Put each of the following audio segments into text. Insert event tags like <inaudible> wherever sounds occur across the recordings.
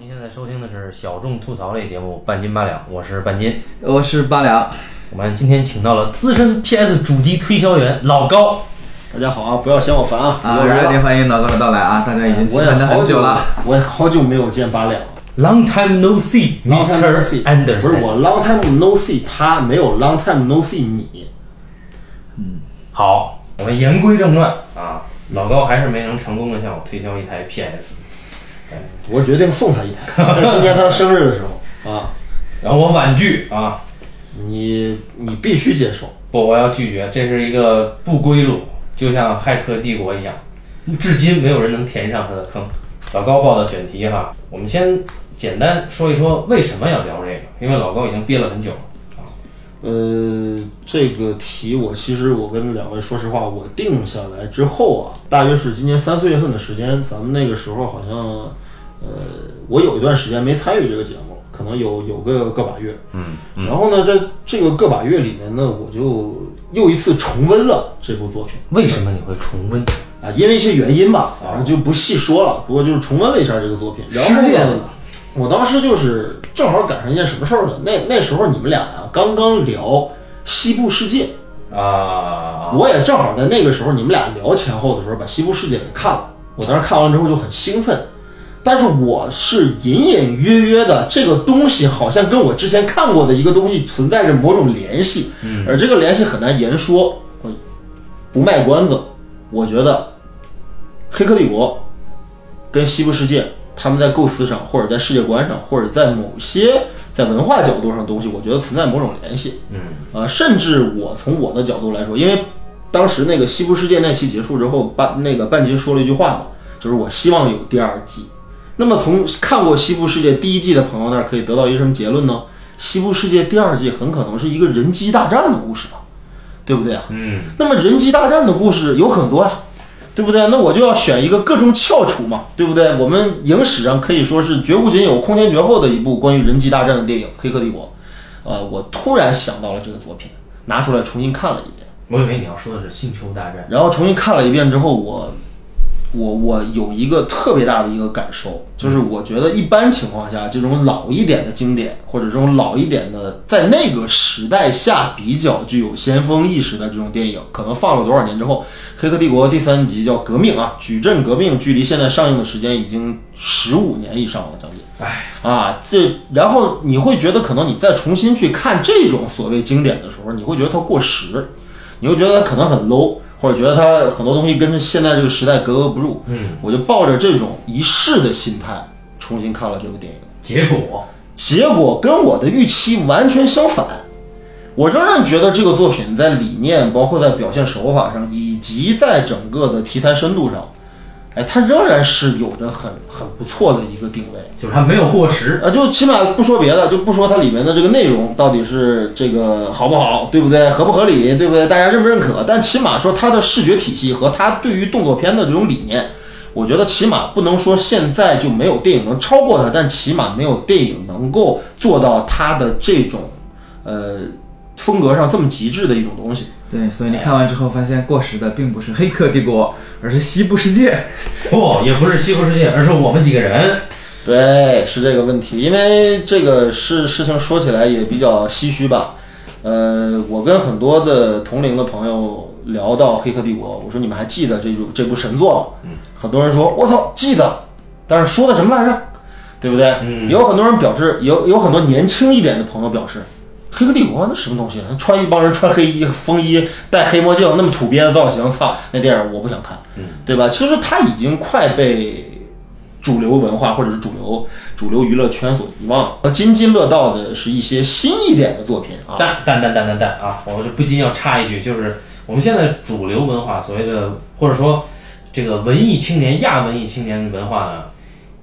您现在收听的是小众吐槽类节目《半斤八两》，我是半斤。我是八两，我们今天请到了资深 PS 主机推销员老高。大家好啊，不要嫌我烦啊！啊，我热烈欢迎老高的到来啊！大家已经期盼了好久很久了。，我也好久没有见八两 Long time no see, Mr. Anderson。不是我 long time no see 他，没有 long time no see 你。嗯好，我们言归正传啊，老高还是没能成功的向我推销一台 PS，我决定送他一台，在今年他生日的时候啊，然后我婉拒啊，你你必须接受。不，我要拒绝，这是一个不归路，就像《骇客帝国》一样，至今没有人能填上他的坑。老高报的选题哈，我们先简单说一说为什么要聊这个，因为老高已经憋了很久了。呃，这个题我其实我跟两位说实话，我定下来之后啊，大约是今年三四月份的时间，咱们那个时候好像，呃，我有一段时间没参与这个节目，可能有有个个把月，嗯，然后呢，在这个个把月里面呢，我就又一次重温了这部作品为什么你会重温？啊，因为一些原因吧，反正就不细说了，不过就是重温了一下这个作品，然后呢。我当时就是正好赶上一件什么事儿呢？那那时候你们俩呀、刚刚聊《西部世界》，啊，我也正好在那个时候，你们俩聊前后的时候，把《西部世界》给看了。我当时看完之后就很兴奋，但是我是隐隐约约的，这个东西好像跟我之前看过的一个东西存在着某种联系，而这个联系很难言说。我不卖关子，我觉得《黑客帝国》跟《西部世界》他们在构思上，或者在世界观上，或者在某些在文化角度上的东西，我觉得存在某种联系。嗯，呃，甚至我从我的角度来说，因为当时那个西部世界那期结束之后，半那个半斤说了一句话嘛，就是我希望有第二季。那么从看过西部世界第一季的朋友那儿可以得到一个什么结论呢？西部世界第二季很可能是一个人机大战的故事吧，对不对啊？嗯，那么人机大战的故事有很多呀、对不对？那我就要选一个各中翘楚嘛，对不对？我们影史上可以说是绝无仅有、空前绝后的一部关于人机大战的电影《黑客帝国》。呃，我突然想到了这个作品，拿出来重新看了一遍。我以为你要说的是星球大战。然后重新看了一遍之后，我我我有一个特别大的一个感受，就是我觉得一般情况下，这种老一点的经典，或者这种老一点的在那个时代下比较具有先锋意识的这种电影，可能放了多少年之后，《黑客帝国》第三集叫《革命》啊，矩阵革命，距离现在上映的时间已经十五年以上了，将近。哎，啊，这然后你会觉得，可能你再重新去看这种所谓经典的时候，你会觉得它过时，你会觉得它可能很 low，或者觉得它很多东西跟现在这个时代格格不入。嗯，我就抱着这种一试的心态重新看了这部电影，结果结果跟我的预期完全相反。我仍然觉得这个作品在理念，包括在表现手法上，以及在整个的题材深度上，哎，它仍然是有着很很不错的一个定位。就是它没有过时。啊，就起码不说别的，就不说它里面的这个内容到底是这个好不好，对不对？合不合理，对不对？大家认不认可？但起码说它的视觉体系和它对于动作片的这种理念，我觉得起码不能说现在就没有电影能超过它，但起码没有电影能够做到它的这种呃风格上这么极致的一种东西。对，所以你看完之后发现过时的并不是《黑客帝国》，而是《西部世界》。<laughs> 不，也不是西部世界，而是我们几个人。对，是这个问题，因为这个事事情说起来也比较唏嘘吧。呃，我跟很多的同龄的朋友聊到《黑客帝国》，我说你们还记得这部这部神作吗？嗯，很多人说我操记得，但是说的什么来着？对不对？嗯也有很多人表示，有有很多年轻一点的朋友表示，《黑客帝国》那什么东西？穿一帮人穿黑衣、风衣、戴黑墨镜，那么土鳖的造型，操，那电影我不想看，嗯，对吧？其实它已经快被主流文化或者是主流主流娱乐圈所遗忘了。津津乐道的是一些新一点的作品啊，但但但但但但啊！我这不禁要插一句，就是我们现在主流文化所谓的，或者说这个文艺青年、亚文艺青年文化呢，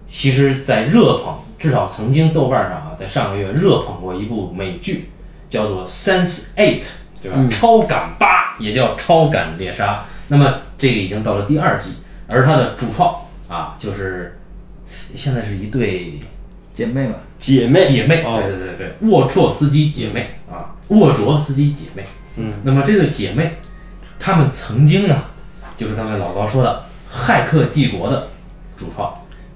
其实在热捧，至少曾经豆瓣上啊，在上个月热捧过一部美剧，叫做《Sense Eight》，对吧？超感八也叫超感猎杀。那么这个已经到了第二季，而它的主创啊，就是现在是一对姐妹嘛，姐妹。姐妹，哦。对对对对，沃绰斯基姐妹啊，沃卓斯基姐妹。嗯，那么这对姐妹，她们曾经呢，就是刚才老高说的《骇客帝国》的主创，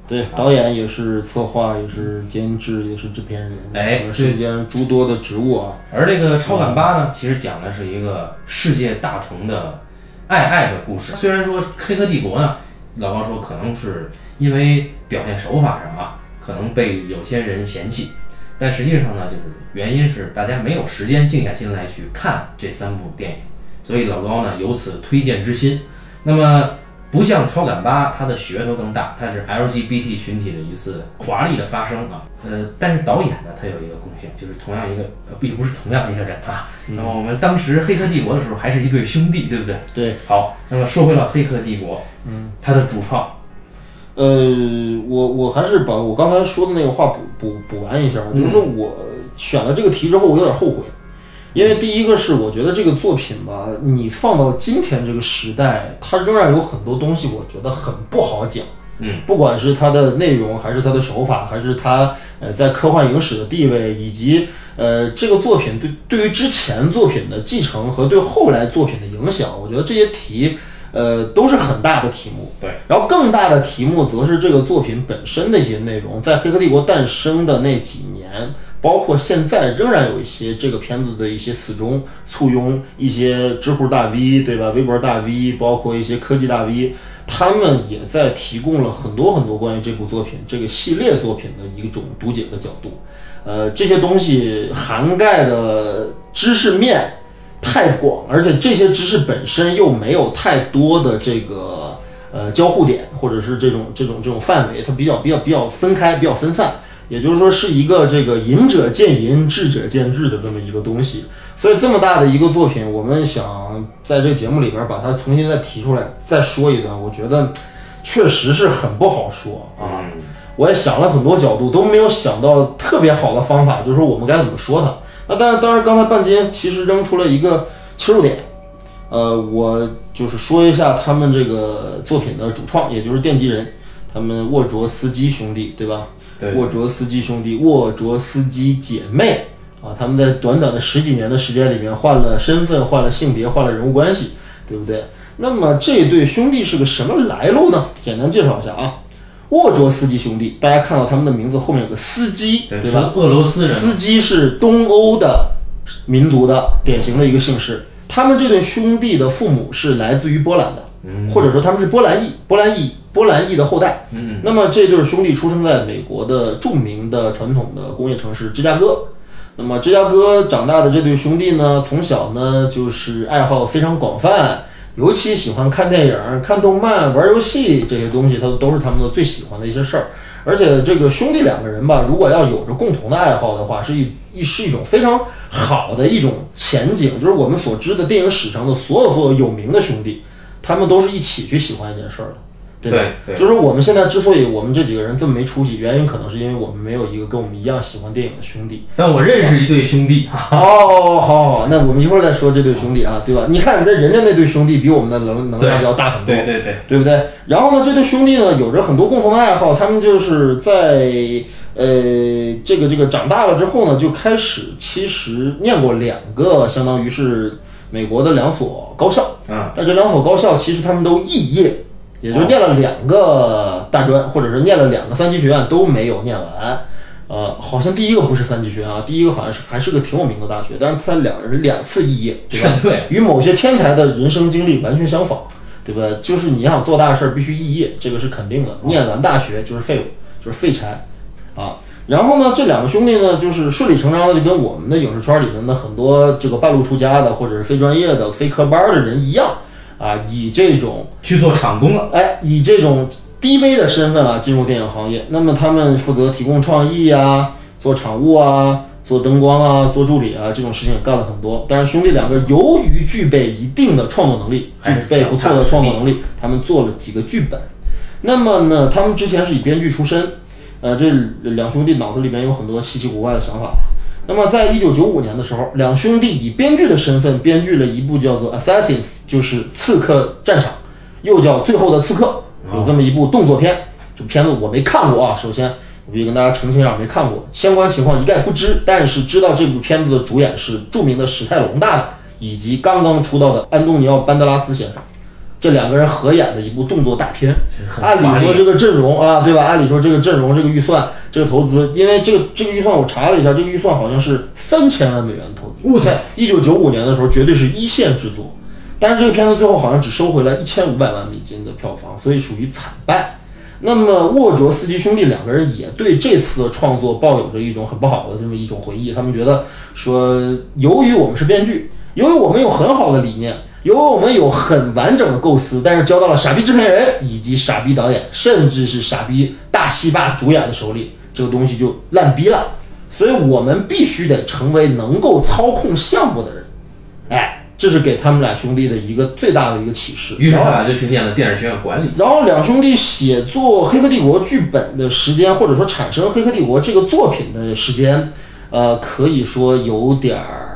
对，导演也是策划，也是监制，也是制片人，哎呃身兼诸多的职务啊。而这个超感八呢，其实讲的是一个世界大同的爱爱的故事。虽然说《黑客帝国》呢，老高说可能是因为表现手法上啊，可能被有些人嫌弃，但实际上呢，就是原因是大家没有时间静下心来去看这三部电影，所以老高呢有此推荐之心。那么不像超感八，它的噱头更大，它是 LGBT 群体的一次华丽的发声啊。呃，但是导演呢，他有一个共性，就是同样一个，呃，并不是同样一个人啊。那么我们当时《黑客帝国》的时候，还是一对兄弟，对不对？对，好，那么说回到《黑客帝国》，嗯，它的主创，呃，我我还是把我刚才说的那个话补补补完一下，就是说我选了这个题之后，我有点后悔，因为第一个是我觉得这个作品吧，你放到今天这个时代，它仍然有很多东西，我觉得很不好讲。嗯，不管是它的内容，还是它的手法，还是它呃在科幻影史的地位，以及呃这个作品对对于之前作品的继承和对后来作品的影响，我觉得这些题呃都是很大的题目。对，然后更大的题目则是这个作品本身的一些内容，在《黑客帝国》诞生的那几年，包括现在，仍然有一些这个片子的一些死忠、簇拥，一些知乎大 V 对吧？微博大 V，包括一些科技大 V，他们也在提供了很多很多关于这部作品、这个系列作品的一种读解的角度。呃，这些东西涵盖的知识面太广，而且这些知识本身又没有太多的这个呃交互点，或者是这种这种这种范围，它比较比较比较分开，比较分散。也就是说，是一个这个仁者见仁，智者见智的这么一个东西。所以这么大的一个作品，我们想在这个节目里边把它重新再提出来，再说一段，我觉得确实是很不好说啊。嗯，我也想了很多角度，都没有想到特别好的方法，就是说我们该怎么说它。那当然，当然，刚才半斤其实扔出了一个切入点，呃，我就是说一下他们这个作品的主创，也就是奠基人，他们沃卓斯基兄弟，对吧？对，沃卓斯基兄弟、沃卓斯基姐妹啊，他们在短短的十几年的时间里面换了身份、换了性别、换了人物关系，对不对？那么这对兄弟是个什么来路呢？简单介绍一下啊，沃卓斯基兄弟，大家看到他们的名字后面有个斯基，对，吧？是俄罗斯人嘛，斯基是东欧的民族的典型的一个姓氏。他们这对兄弟的父母是来自于波兰的，或者说他们是波兰裔，波兰裔，波兰裔的后代。嗯，那么这对兄弟出生在美国的著名的传统的工业城市芝加哥。那么芝加哥长大的这对兄弟呢，从小呢就是爱好非常广泛，尤其喜欢看电影、看动漫、玩游戏这些东西，他都是他们的最喜欢的一些事儿。而且这个兄弟两个人吧，如果要有着共同的爱好的话，是一一是一种非常好的一种前景。就是我们所知的电影史上的所有所有有名的兄弟，他们都是一起去喜欢一件事儿的。对吧？对对就是我们现在之所以我们这几个人这么没出息，原因可能是因为我们没有一个跟我们一样喜欢电影的兄弟。但我认识一对兄弟，<laughs> 哦，好好好，那我们一会儿再说这对兄弟啊，对吧？你看，那人家那对兄弟比我们的能能量要大很多，对对对，对不对？然后呢，这对兄弟呢有着很多共同的爱好，他们就是在呃这个这个长大了之后呢，就开始其实念过两个，相当于是美国的两所高校，啊，但这两所高校其实他们都肄业，也就念了两个大专，或者是念了两个三级学院都没有念完。呃，好像第一个不是三级学院啊，第一个好像是还是个挺有名的大学，但是他两人两次肄业，劝退，与某些天才的人生经历完全相仿，对吧？就是你想做大事儿，必须肄业，这个是肯定的。念完大学就是废物，就是废柴啊。然后呢，这两个兄弟呢，就是顺理成章的就跟我们的影视圈里面的很多这个半路出家的或者是非专业的、非科班的人一样啊，以这种去做厂工了，哎，以这种低微的身份啊进入电影行业。那么他们负责提供创意啊，做场务啊，做灯光啊，做助理啊，这种事情也干了很多。但是兄弟两个由于具备一定的创作能力，具备不错的创作能力，他们做了几个剧本。那么呢，他们之前是以编剧出身，呃，这两兄弟脑子里面有很多稀奇古怪的想法。那么，在一九九五年的时候，两兄弟以编剧的身份编剧了一部叫做《Assassins》，就是《刺客战场》，又叫《最后的刺客》，有这么一部动作片。这部片子我没看过啊，首先我必须跟大家澄清一下，没看过，相关情况一概不知。但是知道这部片子的主演是著名的史泰龙大大，以及刚刚出道的安东尼奥·班德拉斯先生。这两个人合演的一部动作大片。按理说这个阵容啊，对吧？按理说这个阵容、这个预算、这个投资，因为这个这个预算我查了一下，这个预算好像是三千万美元的投资。哇塞在一九九五年的时候，绝对是一线制作。但是这个片子最后好像只收回了一千五百万美金的票房，所以属于惨败。那么沃卓斯基兄弟两个人也对这次的创作抱有着一种很不好的这么一种回忆，他们觉得说，由于我们是编剧，由于我们有很好的理念，由于我们有很完整的构思，但是交到了傻逼制片人以及傻逼导演，甚至是傻逼大戏霸主演的手里，这个东西就烂逼了。所以我们必须得成为能够操控项目的人。哎，这是给他们俩兄弟的一个最大的一个启示。于是他俩就去念了电视学院管理。然后两兄弟写作《黑客帝国》剧本的时间，或者说产生《黑客帝国》这个作品的时间，呃，可以说有点儿，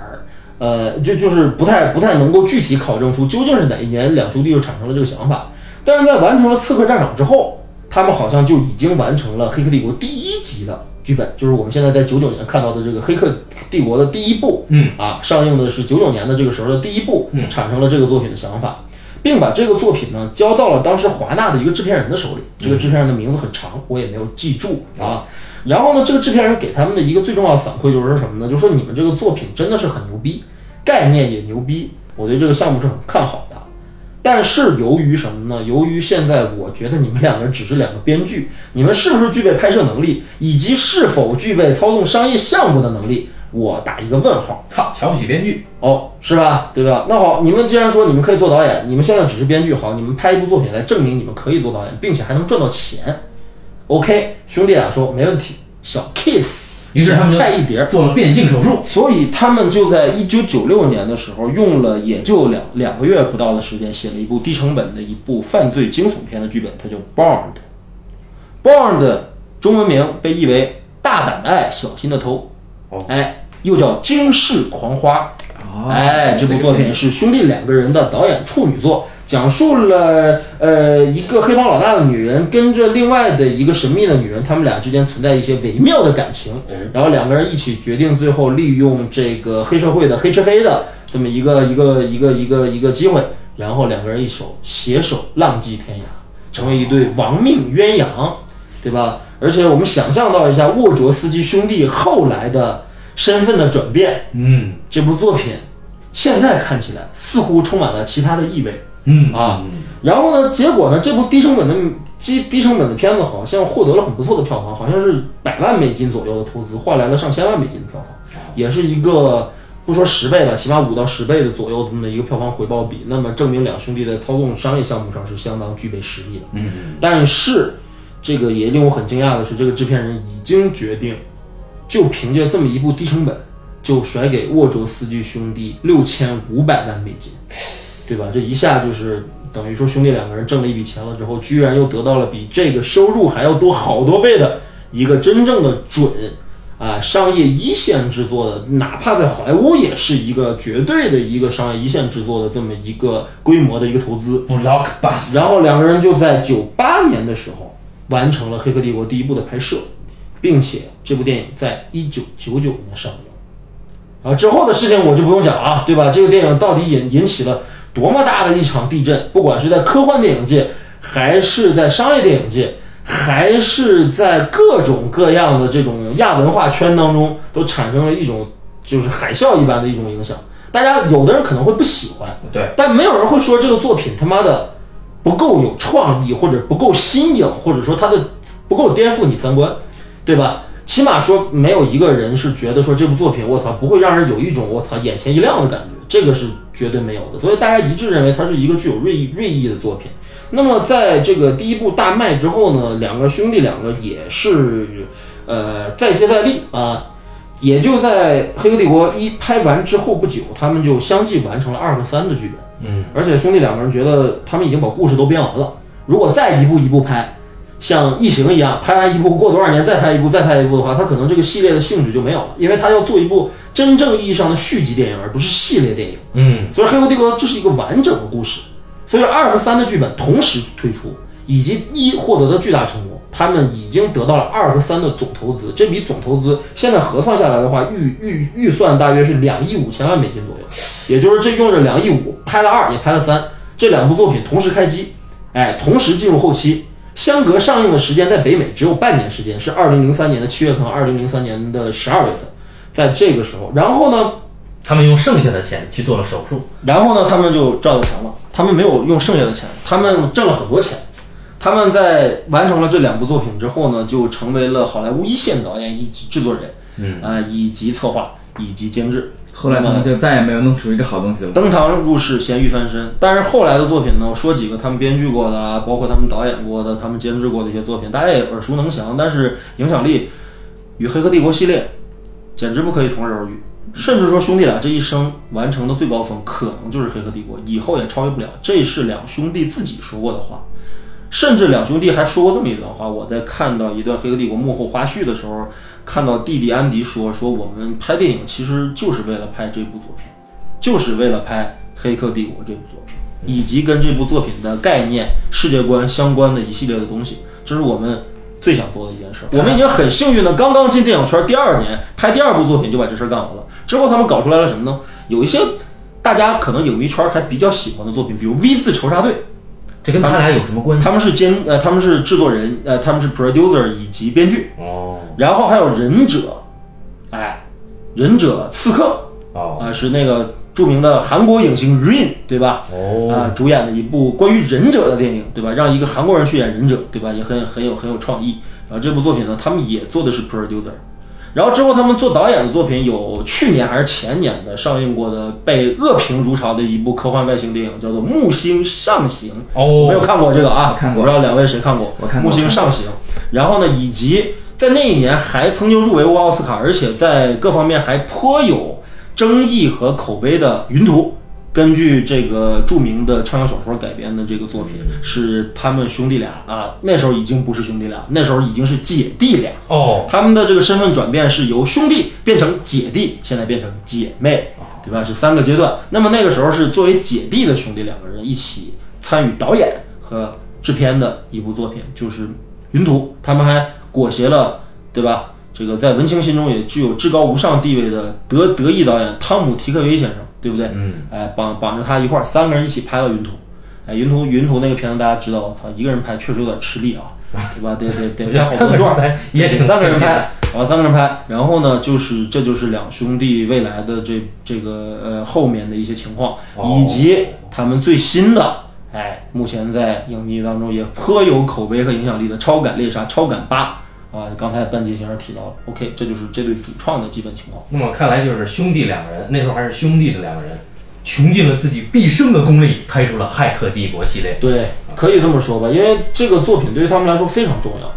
呃，就就是不太不太能够具体考证出究竟是哪一年两兄弟就产生了这个想法。但是在完成了《刺客战场》之后，他们好像就已经完成了《黑客帝国》第一集的剧本，就是我们现在在九九年看到的这个《黑客帝国》的第一部，嗯啊，上映的是九九年的这个时候的第一部，嗯产生了这个作品的想法。并把这个作品呢交到了当时华纳的一个制片人的手里。这个制片人的名字很长，我也没有记住啊。然后呢，这个制片人给他们的一个最重要的反馈就是说什么呢？就说你们这个作品真的是很牛逼，概念也牛逼，我对这个项目是很看好的。但是由于什么呢？由于现在我觉得你们两个人只是两个编剧，你们是不是具备拍摄能力，以及是否具备操纵商业项目的能力，我打一个问号。操，瞧不起编剧。哦，是吧？对吧？那好，你们既然说你们可以做导演，你们现在只是编剧，好，你们拍一部作品来证明你们可以做导演，并且还能赚到钱。OK，兄弟俩说没问题，小 kiss，于是他们就菜一碟儿。做了变性手术。所以他们就在一九九六年的时候，用了也就两两个月不到的时间，写了一部低成本的一部犯罪惊悚片的剧本，它叫《Bond》。Bond 中文名被译为“大胆的爱，小心的偷”，哦哎，又叫《惊世狂花》。哦哎，这部作品是兄弟两个人的导演处女作，讲述了呃一个黑帮老大的女人跟着另外的一个神秘的女人，他们俩之间存在一些微妙的感情，然后两个人一起决定最后利用这个黑社会的黑吃黑的这么一个一个一个一个一个机会，然后两个人一手携手浪迹天涯，成为一对亡命鸳鸯，对吧？而且我们想象到一下沃卓斯基兄弟后来的身份的转变，嗯。这部作品现在看起来似乎充满了其他的意味嗯啊。然后呢，结果呢，这部低成本的低低成本的片子好像获得了很不错的票房，好像是百万美金左右的投资，换来了上千万美金的票房，也是一个不说十倍吧，起码五到十倍的左右这么一个票房回报比。那么证明两兄弟在操纵商业项目上是相当具备实力的。嗯，但是这个也令我很惊讶的是，这个制片人已经决定，就凭借这么一部低成本，就甩给沃卓斯基兄弟六千五百万美金，对吧？这一下就是等于说兄弟两个人挣了一笔钱了之后，居然又得到了比这个收入还要多好多倍的一个真正的准。啊，商业一线制作的，哪怕在好莱坞也是一个绝对的一个商业一线制作的这么一个规模的一个投资。，blockbuster。然后两个人就在九八年的时候完成了《黑客帝国》第一部的拍摄，并且这部电影在一九九九年上映。啊，之后的事情我就不用讲了啊，对吧？这个电影到底引引起了多么大的一场地震？不管是在科幻电影界，还是在商业电影界，还是在各种各样的这种亚文化圈当中，都产生了一种就是海啸一般的一种影响。大家有的人可能会不喜欢，对，但没有人会说这个作品他妈的不够有创意，或者不够新颖，或者说它的不够颠覆你三观，对吧？起码说没有一个人是觉得说这部作品我操不会让人有一种我操眼前一亮的感觉，这个是绝对没有的。所以大家一致认为它是一个具有锐意锐意的作品。那么在这个第一部大卖之后呢，两个兄弟两个也是呃再接再厉啊。也就在《黑客帝国一》拍完之后不久，他们就相继完成了二和三的剧本。嗯，而且兄弟两个人觉得他们已经把故事都编完了，如果再一步一步拍，像《异形》一样，拍完一部过多少年再拍一部再拍一部的话，它可能这个系列的性质就没有了，因为它要做一部真正意义上的续集电影，而不是系列电影。嗯，所以《黑客帝国》这是一个完整的故事，所以二和三的剧本同时推出，以及一获得的巨大成功，他们已经得到了二和三的总投资，这笔总投资现在核算下来的话，预预预算大约是两亿五千万美金左右，也就是这用着两亿五拍了二也拍了三，这这两部作品同时开机，哎，同时进入后期，相隔上映的时间在北美只有半年时间，是二零零三年的七月份，二零零三年的十二月份，在这个时候，然后呢，他们用剩下的钱去做了手术，然后呢，他们就赚到钱了。他们没有用剩下的钱，他们挣了很多钱。他们在完成了这两部作品之后呢，就成为了好莱坞一线导演以及制作人，嗯啊、以及策划以及监制。后来他们就再也没有弄出一个好东西了。登堂入室，咸鱼翻身。但是后来的作品呢，我说几个他们编剧过的，包括他们导演过的、他们监制过的一些作品，大家也耳熟能详，但是影响力与《黑客帝国》系列简直不可以同日而语。甚至说兄弟俩这一生完成的最高峰，可能就是《黑客帝国》，以后也超越不了。这是两兄弟自己说过的话。甚至两兄弟还说过这么一段话，我在看到一段《黑客帝国》幕后花絮的时候，看到弟弟安迪说：“说我们拍电影其实就是为了拍这部作品。”就是为了拍《黑客帝国》这部作品，以及跟这部作品的概念、世界观相关的一系列的东西，这是我们最想做的一件事。我们已经很幸运的，刚刚进电影圈第二年，拍第二部作品就把这事干完了。之后他们搞出来了什么呢？有一些大家可能影迷圈还比较喜欢的作品，比如《V 字仇杀队》，这跟他俩有什么关系？他们是监呃他们是制作人呃他们是 producer 以及编剧，哦然后还有忍者，哎，忍者刺客哦啊、是那个著名的韩国影星 Rain 对吧？哦，啊、主演的一部关于忍者的电影，对吧？让一个韩国人去演忍者，对吧？也很很有很有创意。然后这部作品呢，他们也做的是 producer。然后之后他们做导演的作品有去年还是前年的上映过的被恶评如潮的一部科幻外星电影，叫做《木星上行》。哦没有哦，看过这个啊，我看过我不知道两位谁看过？我看过木星上行》。然后呢，以及在那一年还曾经入围过奥斯卡，而且在各方面还颇有争议和口碑的《云图》。根据这个著名的畅销小说改编的这个作品，是他们兄弟俩啊，那时候已经不是兄弟俩，那时候已经是姐弟俩。哦，他们的这个身份转变是由兄弟变成姐弟，现在变成姐妹，对吧？是三个阶段。那么那个时候是作为姐弟的兄弟两个人一起参与导演和制片的一部作品，就是《云图》。他们还裹挟了，对吧？这个在文青心中也具有至高无上地位的德德裔导演汤姆·提克维先生，对不对？嗯，哎，绑绑着他一块儿，三个人一起拍了《云图》。哎，《云图》《云图》那个片子大家知道，我操，一个人拍确实有点吃力啊，<laughs> 对吧？得得得拍好多段儿。三个人拍也得三个人拍，然后三个人拍，然后呢，就是这就是两兄弟未来的这这个呃后面的一些情况，哦以及他们最新的，哎，目前在影迷当中也颇有口碑和影响力的《超感猎杀》《超感八》啊，刚才半截先生提到了，OK，这就是这对主创的基本情况。那么看来就是兄弟两个人，那时候还是兄弟的两个人，穷尽了自己毕生的功力，拍出了《骇客帝国》系列。对，可以这么说吧，因为这个作品对于他们来说非常重要。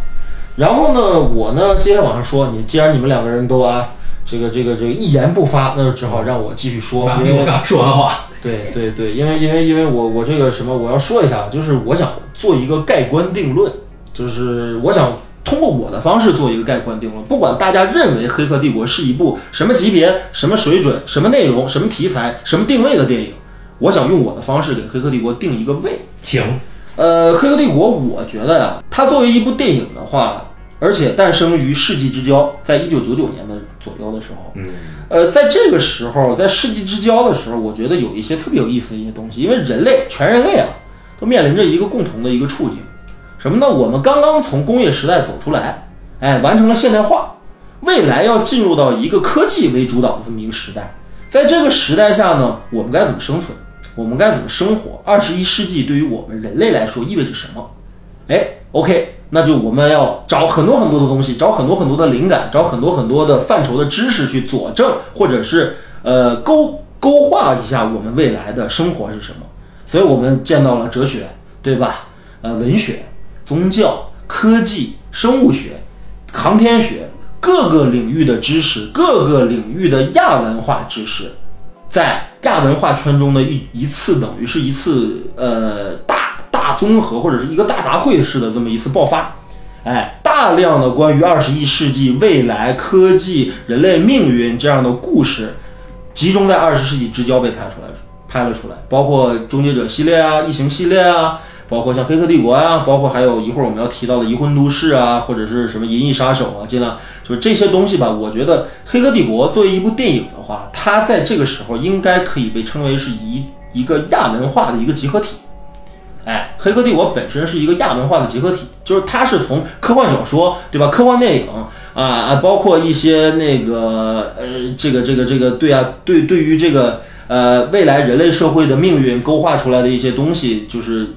然后呢，我呢接下来往上说，你既然你们两个人都啊，这个这个这个一言不发，那就只好让我继续说，因为我刚说完话，对对对，因为因为因为我我这个什么，我要说一下，就是我想做一个盖棺定论，就是我想通过我的方式做一个盖棺定论，不管大家认为《黑客帝国》是一部什么级别、什么水准、什么内容、什么题材、什么定位的电影，我想用我的方式给《黑客帝国》定一个位。请。呃，《黑客帝国》，我觉得呀，它作为一部电影的话，而且诞生于世纪之交，在一九九九年的左右的时候，嗯，呃，在这个时候，在世纪之交的时候，我觉得有一些特别有意思的一些东西，因为人类全人类啊，都面临着一个共同的一个处境，什么呢？我们刚刚从工业时代走出来，哎，完成了现代化，未来要进入到一个科技为主导的这么一个时代，在这个时代下呢，我们该怎么生存？我们该怎么生活？二十一世纪对于我们人类来说意味着什么？哎，OK，那就我们要找很多很多的东西，找很多很多的灵感，找很多很多的范畴的知识去佐证，或者是呃勾勾画一下我们未来的生活是什么。所以我们见到了哲学，对吧？呃，文学、宗教、科技、生物学、航天学各个领域的知识，各个领域的亚文化知识，在亚文化圈中的一一次等于是一次呃大大综合或者是一个大杂烩式的这么一次爆发，哎，大量的关于二十一世纪未来科技、人类命运这样的故事，集中在二十世纪之交被拍出来，拍了出来，包括《终结者》系列啊、异形系列啊。包括像《黑客帝国》啊，包括还有一会儿我们要提到的《移魂都市》啊，或者是什么《银翼杀手》啊，尽量就是这些东西吧。我觉得《黑客帝国》作为一部电影的话，它在这个时候应该可以被称为是一一个亚文化的一个集合体。哎，《黑客帝国》本身是一个亚文化的集合体，就是它是从科幻小说，对吧？科幻电影啊啊，包括一些那个呃，这个这个这个，对啊，对对于这个呃未来人类社会的命运勾画出来的一些东西，就是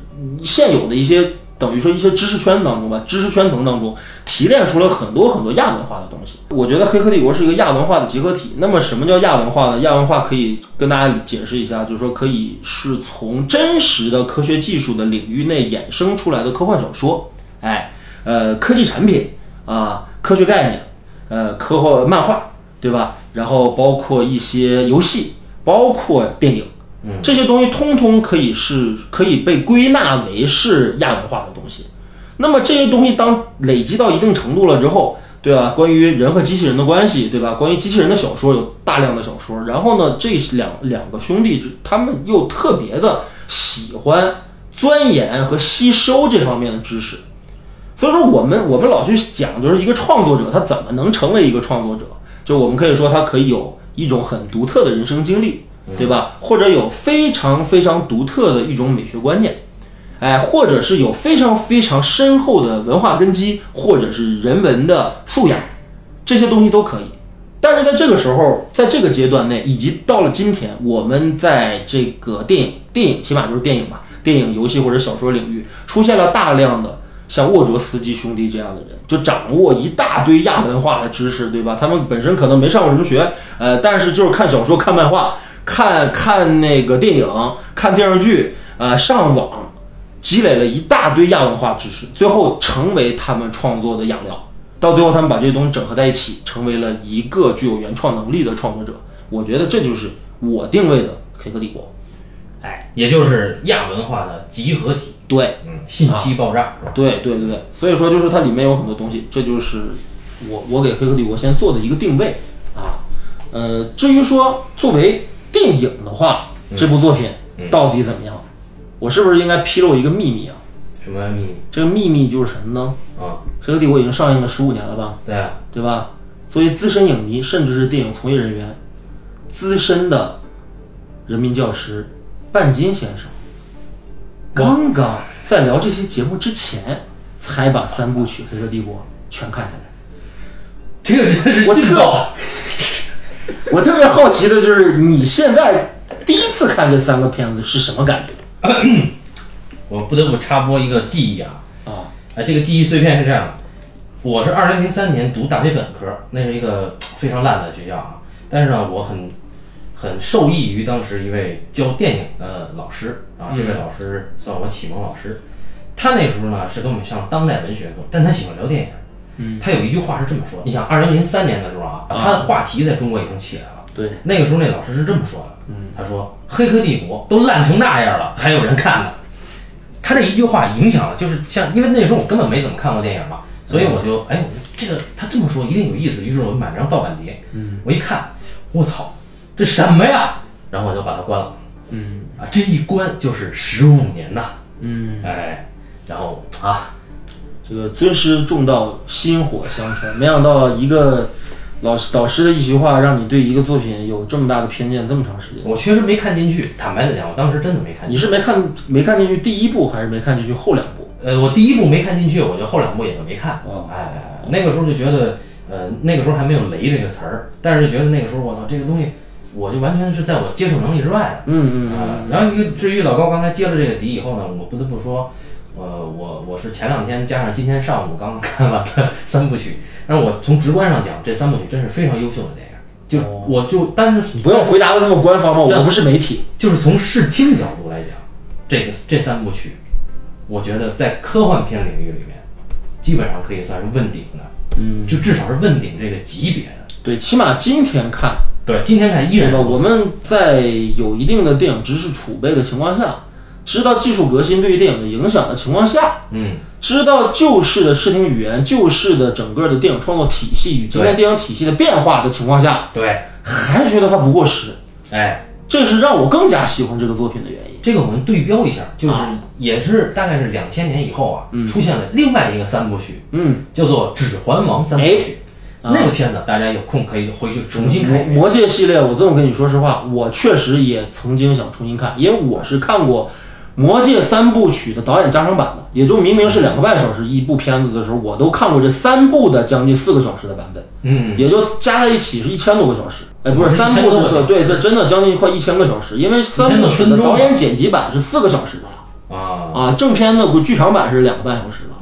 现有的一些等于说一些知识圈当中吧，知识圈层当中提炼出了很多很多亚文化的东西。我觉得《黑客帝国》是一个亚文化的结合体。那么什么叫亚文化呢？亚文化可以跟大家解释一下，就是说可以是从真实的科学技术的领域内衍生出来的科幻小说，哎，呃，科技产品啊，科学概念，呃，科幻漫画，对吧？然后包括一些游戏，包括电影。这些东西通通可以是可以被归纳为是亚文化的东西。那么这些东西当累积到一定程度了之后，对吧？关于人和机器人的关系，对吧？关于机器人的小说有大量的小说。然后呢，这两两个兄弟他们又特别的喜欢钻研和吸收这方面的知识。所以说，我们我们老去讲，就是一个创作者他怎么能成为一个创作者？就我们可以说，他可以有一种很独特的人生经历。对吧？或者有非常非常独特的一种美学观念，哎，或者是有非常非常深厚的文化根基，或者是人文的素养，这些东西都可以。但是在这个时候，在这个阶段内，以及到了今天，我们在这个电影、电影起码就是电影吧，电影、游戏或者小说领域，出现了大量的像沃卓斯基兄弟这样的人，就掌握一大堆亚文化的知识，对吧？他们本身可能没上过什么学，呃，但是就是看小说、看漫画。看看那个电影，看电视剧，呃，上网，积累了一大堆亚文化知识，最后成为他们创作的养料。到最后，他们把这些东西整合在一起，成为了一个具有原创能力的创作者。我觉得这就是我定位的《黑客帝国》。哎，也就是亚文化的集合体。对，嗯，信息爆炸是吧？对对对，所以说就是它里面有很多东西，这就是我我给《黑客帝国》先做的一个定位啊。呃，至于说作为电影的话，这部作品到底怎么样？我是不是应该披露一个秘密啊？什么秘密？这个秘密就是什么呢？啊，《黑客帝国》已经上映了十五年了吧？对啊，对吧？作为资深影迷，甚至是电影从业人员，资深的人民教师半斤先生，刚刚在聊这期节目之前，才把三部曲《黑客帝国》全看下来。这个真是我特！我特别好奇的就是，你现在第一次看这三个片子是什么感觉？我不得不插播一个记忆啊，啊，哎，这个记忆碎片是这样的，我是二零零三年读大学本科，那是一个非常烂的学校啊，但是呢，我很很受益于当时一位教电影的老师啊，这位老师算我启蒙老师，他那时候呢是跟我们上当代文学课，但他喜欢聊电影。嗯，他有一句话是这么说：你想，二零零三年的时候啊，他的话题在中国已经起来了。对，那个时候那老师是这么说的，嗯，他说《黑客帝国》都烂成那样了，还有人看呢。他这一句话影响了，就是像因为那时候我根本没怎么看过电影嘛，所以我就哎，我这个他这么说一定有意思，于是我就买了张盗版碟，嗯，我一看，我操，这什么呀？然后我就把它关了，嗯。啊，这一关就是十五年呐，嗯，哎，然后啊，这个尊师重道，薪火相传。没想到一个老师导师的一句话，让你对一个作品有这么大的偏见，这么长时间。我确实没看进去，坦白的讲，我当时真的没看进去。你是没看没看进去第一部，还是没看进去后两部？呃，我第一部没看进去，我就后两部也就没看。哦哎那个时候就觉得，呃，那个时候还没有“雷”这个词儿，但是就觉得那个时候我操，这个东西，我就完全是在我接受能力之外的。嗯啊、然后一个至于老高刚才接了这个底以后呢，我不得不说，呃，我我是前两天加上今天上午刚刚看完了三部曲，但是我从直观上讲，这三部曲真是非常优秀的电影。就哦我就单是你不用回答的那么官方嘛，我不是媒体。就是从视听角度来讲，这个这三部曲，我觉得在科幻片领域里面，基本上可以算是问鼎的，嗯，就至少是问鼎这个级别的。对，起码今天看，对，今天看依？然我们在有一定的电影知识储备的情况下，知道技术革新对于电影的影响的情况下，嗯，知道旧式的视听语言、旧式的整个的电影创作体系与今天电影体系的变化的情况下，对，还是觉得它不过时，哎，这是让我更加喜欢这个作品的原因。这个我们对标一下，就是啊也是大概是两千年以后啊，出现了另外一个三部曲，嗯，叫做《指环王》三部曲。那个片子大家有空可以回去重新看魔戒系列，我这么跟你说实话，我确实也曾经想重新看，因为我是看过魔戒》三部曲的导演加长版的，也就明明是两个半小时一部片子的时候，我都看过这三部的将近四个小时的版本，嗯，也就加在一起是一千多个小时。哎，不是是三部1000多个小时。是对，这真的将近快一千个小时，因为三部曲的导演剪辑版是四个小时的。了啊，啊，正片的剧场版是两个半小时了。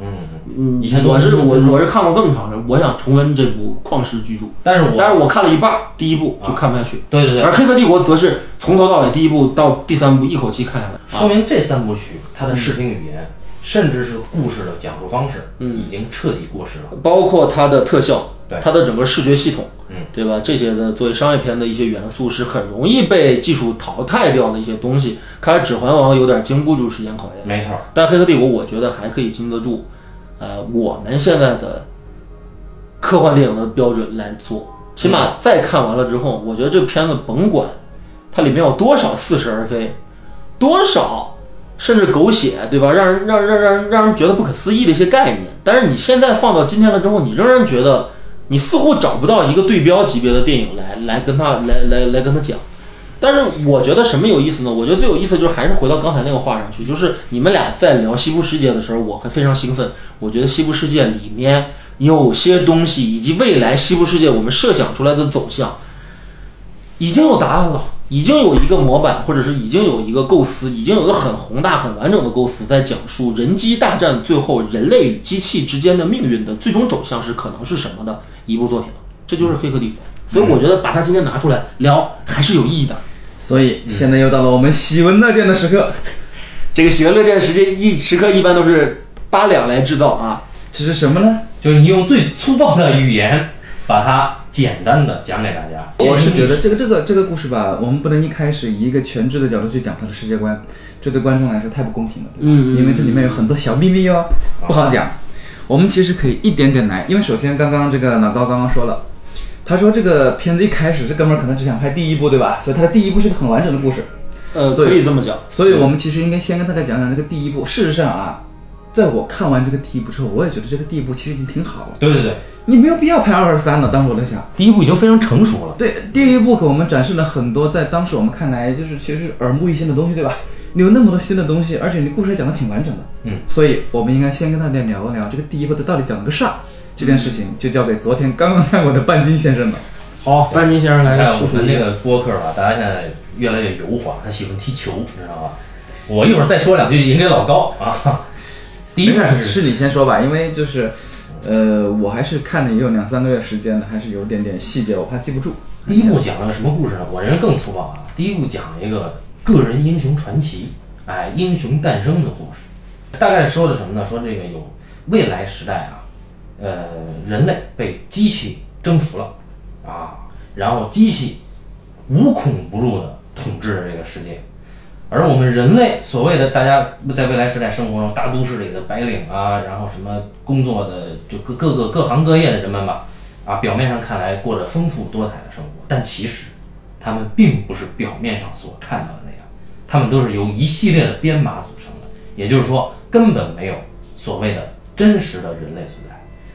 嗯，嗯1000，多我是我我是看过这么长的，我想重温这部《旷世巨著》，但是我但是我看了一半儿，第一部就看不下去。对对对而，《黑客帝国》则是从头到尾，第一部到第三部一口气看下来。说明这三部曲它的视听语言，甚至是故事的讲述方式，嗯已经彻底过时了。包括它的特效，对它的整个视觉系统，嗯，对吧？这些呢作为商业片的一些元素是很容易被技术淘汰掉的一些东西。看来《指环王》有点经不住时间考验，没错，但《黑客帝国》我觉得还可以经得住，呃，我们现在的科幻电影的标准来做。起码再看完了之后，我觉得这片子甭管它里面有多少似是而非，多少甚至狗血，对吧？让人让让让让人觉得不可思议的一些概念，但是你现在放到今天了之后，你仍然觉得你似乎找不到一个对标级别的电影来来跟他来来来跟他讲。但是我觉得什么有意思呢？我觉得最有意思就是还是回到刚才那个话上去，就是你们俩在聊西部世界的时候，我还非常兴奋。我觉得西部世界里面有些东西，以及未来西部世界我们设想出来的走向，已经有答案了，已经有一个模板，或者是已经有一个构思，已经有一个很宏大、很完整的构思，在讲述人机大战最后人类与机器之间的命运的最终走向是可能是什么的一部作品。这就是《黑客帝国》，所以我觉得把它今天拿出来聊还是有意义的。所以现在又到了我们喜闻乐见的时刻，这个喜闻乐见的时间一时刻一般都是八两来制造啊。这是什么呢？就是你用最粗暴的语言把它简单的讲给大家。我是觉得这个这个这个故事吧，我们不能一开始以一个全知的角度去讲它的世界观，这对观众来说太不公平了，对吧？嗯嗯因为这里面有很多小秘密哦，不好讲。我们其实可以一点点来，因为首先刚刚这个老高刚刚说了，他说这个片子一开始这哥们儿可能只想拍第一部，对吧？所以他的第一部是个很完整的故事，呃，所以可以这么讲。所以我们其实应该先跟大家讲讲这个第一部。事实上啊，在我看完这个第一部之后，我也觉得这个第一部其实已经挺好了，对对对，你没有必要拍二十三了。当时我在想。第一部已经非常成熟了。对，第一部给我们展示了很多在当时我们看来就是其实耳目一新的东西，对吧？你有那么多新的东西，而且你故事还讲的挺完整的，嗯，所以我们应该先跟大家聊一聊这个第一部它到底讲了个啥。这件事情就交给昨天刚刚看过的半斤先生吧。好，半斤先生来看我复述一下。们那个播客吧，大家现在越来越油滑，他喜欢踢球，你知道吧？我一会儿再说两句赢给老高啊。第一个是你先说吧，因为就是，呃，我还是看了也有两三个月时间了，还是有点点细节，我怕记不住。第一部讲了个什么故事呢？我这人更粗暴啊！第一部讲了一个个人英雄传奇，哎，英雄诞生的故事。大概说的什么呢？说这个有未来时代啊，呃，人类被机器征服了啊，然后机器无孔不入的统治着这个世界，而我们人类所谓的大家在未来时代生活中大都市里的白领啊，然后什么工作的就各各个各行各业的人们吧，啊，表面上看来过着丰富多彩的生活，但其实他们并不是表面上所看到的那样，他们都是由一系列的编码组成的，也就是说根本没有所谓的真实的人类存在。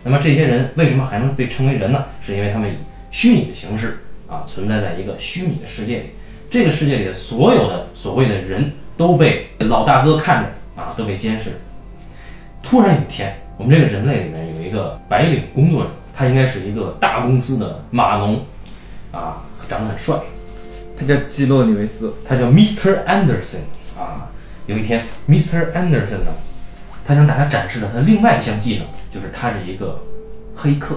那么这些人为什么还能被称为人呢？是因为他们以虚拟的形式啊存在在一个虚拟的世界里，这个世界里的所有的所谓的人都被老大哥看着啊，都被监视。突然有一天，我们这个人类里面有一个白领工作者，他应该是一个大公司的码农，啊，长得很帅，他叫基洛里维斯，他叫 Mr. Anderson 啊。有一天，Mr. Anderson 呢，他向大家展示了他另外一项技能，就是他是一个黑客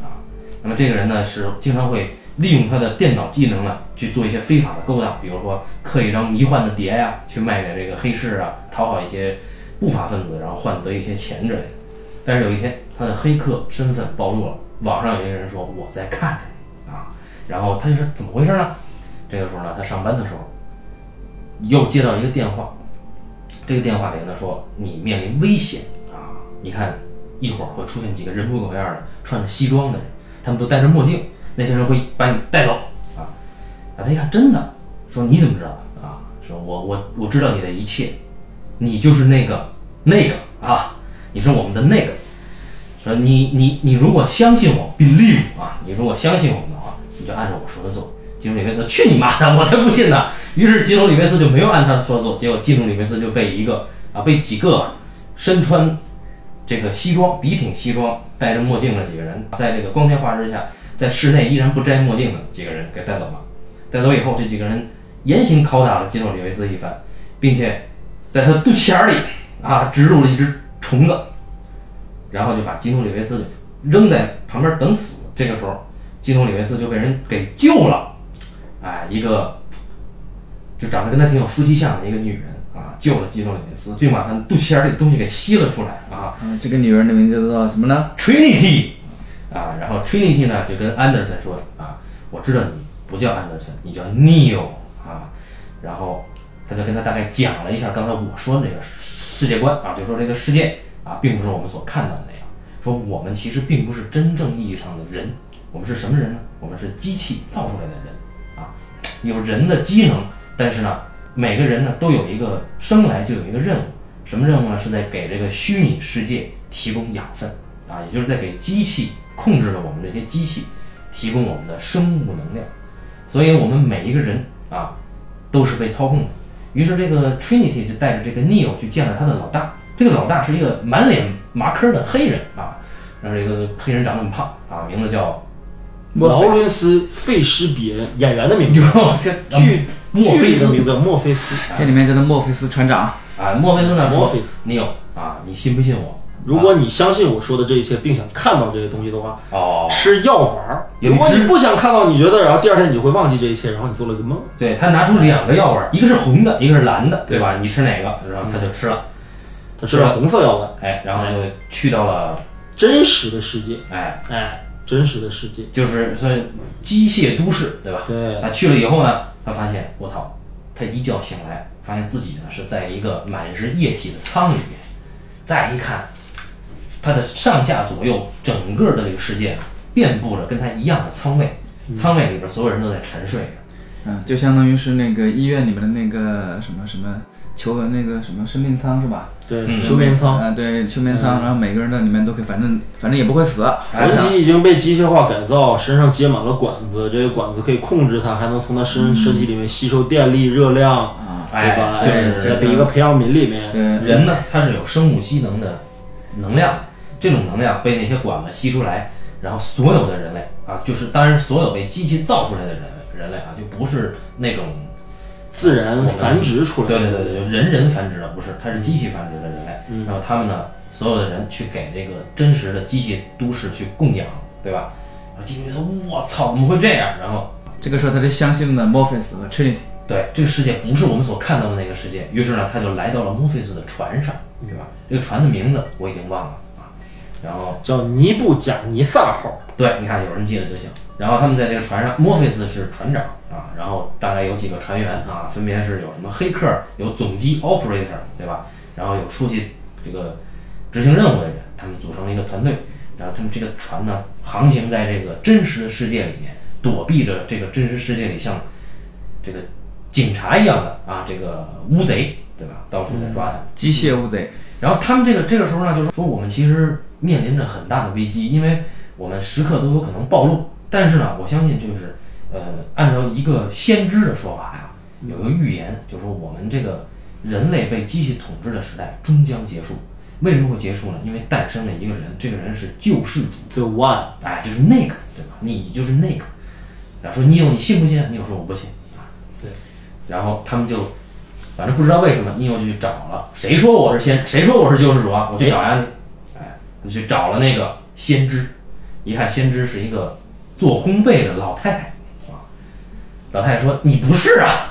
啊。那么这个人呢，是经常会利用他的电脑技能呢去做一些非法的勾当，比如说刻一张迷幻的碟呀、去卖给这个黑市啊，讨好一些不法分子，然后换得一些钱之类的。但是有一天，他的黑客身份暴露了，网上有一个人说我在看着你啊，然后他就说怎么回事呢？这个时候呢，他上班的时候又接到一个电话，这个电话里呢说你面临危险啊！你看一会儿会出现几个人模狗样的穿着西装的人，他们都戴着墨镜，那些人会把你带走啊！啊，他一看真的，说你怎么知道的啊？说我我我知道你的一切，你就是那个那个啊，你是我们的那个。说你你你如果相信我，believe 啊，你如果相信我们的话，你就按照我说的做。金融里面说去你妈的，我才不信呢！于是基努里维斯就没有按他说做，结果基努里维斯就被一个啊被几个身穿这个西装笔挺西装戴着墨镜的几个人，在这个光天化日之下，在室内依然不摘墨镜的几个人给带走了。带走以后，这几个人严刑拷打了基努里维斯一番，并且在他肚脐眼儿里啊植入了一只虫子，然后就把基努里维斯扔在旁边等死。这个时候，基努里维斯就被人给救了，哎，一个就长得跟他挺有夫妻相的一个女人啊，救了基努里维斯，并把他肚脐眼儿里的东西给吸了出来啊。嗯，这个女人的名字叫什么呢？Trinity 啊，然后 Trinity 呢就跟 Anderson 说啊，我知道你不叫 Anderson，你叫 Neil 啊，然后他就跟他大概讲了一下刚才我说的这个世界观啊，就说这个世界啊，并不是我们所看到的那样，说我们其实并不是真正意义上的人，我们是什么人呢？我们是机器造出来的人啊，有人的机能，但是呢，每个人呢都有一个生来就有一个任务，什么任务呢？是在给这个虚拟世界提供养分。啊，也就是在给机器控制了我们这些机器提供我们的生物能量，所以我们每一个人啊都是被操控的。于是这个 Trinity 就带着这个 Neo 去见了他的老大，这个老大是一个满脸麻坑的黑人啊，然后这个黑人长得很胖啊，名字叫劳伦斯·费什比恩演员的名字，<laughs> 这剧墨菲斯里的名字墨菲斯。这里面叫做墨菲斯船长。啊，墨菲斯呢说墨菲斯，Neo 啊，你信不信我？如果你相信我说的这一切，并想看到这些东西的话，哦，吃药丸儿。有一只如果你不想看到，你觉得，然后第二天你就会忘记这一切，然后你做了个梦。对他拿出两个药丸，一个是红的，一个是蓝的，对吧？你吃哪个？然后他就吃了，他吃了红色药丸，哎，然后就去到了，真实的世界，哎，哎，真实的世界。就是算机械都市，对吧？对他去了以后呢，他发现我操，他一觉醒来，发现自己呢是在一个满是液体的舱里面，再一看，他的上下左右整个的这个世界啊，遍布着跟他一样的舱位，舱位里边所有人都在沉睡着。嗯，就相当于是那个医院里面的那个什么什么求那个什么生命舱是吧？对，嗯。休眠舱，啊，对，休眠舱，然后每个人在里面都可以，反正反正也不会死。哎人体已经被机械化改造，身上接满了管子，这些管子可以控制它，还能从它身身体里面吸收电力、热量，啊，对吧？是在一个培养皿里面，对，人呢，它是有生物机能的能量，这种能量被那些管子吸出来，然后所有的人类啊，就是当然所有被机器造出来的人人类啊，就不是那种自然繁殖出来的。对对对对，人人繁殖的不是，它是机器繁殖的人类。嗯然后他们呢，所有的人去给这个真实的机器都市去供养，对吧？然后机器说：“我操，怎么会这样？”然后这个时候他就相信了 Morpheus 和 Trinity。对，这个世界不是我们所看到的那个世界。于是呢，他就来到了墨菲斯的船上，对吧？这个船的名字我已经忘了啊。然后叫尼布贾尼撒号。对，你看有人记得就行。然后他们在这个船上，墨菲斯是船长啊，然后大概有几个船员啊，分别是有什么黑客，有总机 operator，对吧？然后有出去这个执行任务的人，他们组成了一个团队。然后他们这个船呢，航行在这个真实的世界里面，躲避着这个真实世界里像这个警察一样的啊，这个乌贼，对吧？到处在抓他们。机械乌贼，然后他们这个这个时候呢，就是说我们其实面临着很大的危机，因为我们时刻都有可能暴露。但是呢，我相信就是呃，按照一个先知的说法呀，有一个预言，就是说我们这个人类被机器统治的时代终将结束。为什么会结束呢？因为诞生了一个人，这个人是救世主，The One，哎，就是那个，对吧？你就是那个。然后说你有，你信不信？你有说我不信啊。对。然后他们就，反正不知道为什么，你有就去找了。谁说我是先？谁说我是救世主啊？我去找呀。哎，就去找了那个先知。一看先知是一个做烘焙的老太太啊。老太太说你不是啊，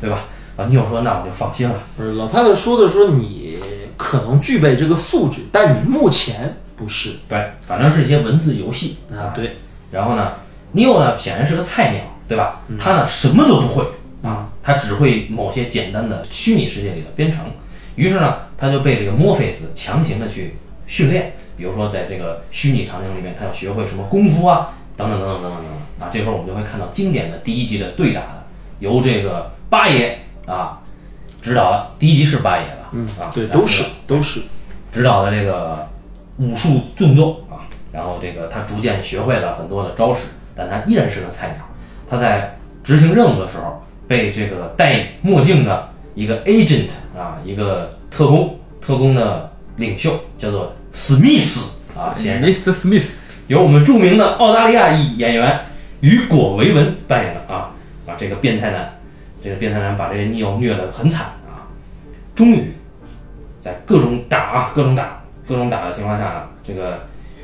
对吧？老，尼欧说那我就放心了。不是老太太说的，说你可能具备这个素质，但你目前不是对，反正是一些文字游戏啊。对，然后呢，尼欧呢显然是个菜鸟，对吧？他呢什么都不会啊，他只会某些简单的虚拟世界里的编程。于是呢，他就被这个墨菲斯强行的去训练，比如说在这个虚拟场景里面，他要学会什么功夫啊，等等等等等等等等。啊，这会儿我们就会看到经典的第一集的对打的，由这个八爷啊指导的。第一集是八爷吧？嗯啊，对，都是都是指导的这个武术动作啊。然后这个他逐渐学会了很多的招式，但他依然是个菜鸟。他在执行任务的时候被这个戴墨镜的一个 agent 啊，一个特工，特工的领袖叫做史密斯啊，先生，Mr. Smith，由我们著名的澳大利亚裔演员雨果·维文扮演的啊，把这个变态男，这个变态男把这个尼奥虐得很惨啊，终于在各种打啊，各种打，各种打的情况下，这个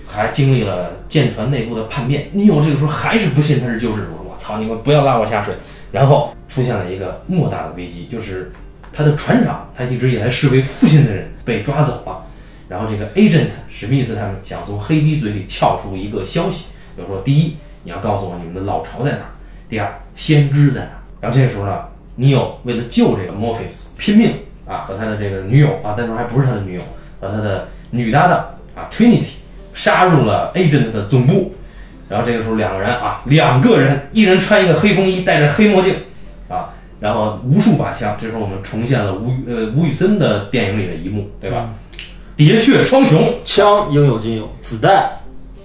还经历了舰船内部的叛变，尼奥这个时候还是不信他是救世主，我操你们不要拉我下水，然后出现了一个莫大的危机，就是他的船长，他一直以来视为父亲的人被抓走了。然后这个 agent 史密斯他们想从黑逼嘴里撬出一个消息，比如说，第一，你要告诉我你们的老巢在哪儿；第二，先知在哪儿。然后这个时候呢，尼欧为了救这个墨菲斯，拼命啊和他的这个女友啊，那时候还不是他的女友，和他的女搭档啊 Trinity 杀入了 agent 的总部。然后这个时候两个人啊，两个人，一人穿一个黑风衣，戴着黑墨镜啊，然后无数把枪。这时候我们重现了吴呃吴宇森的电影里的一幕，对吧？喋血双雄枪应有尽有，子弹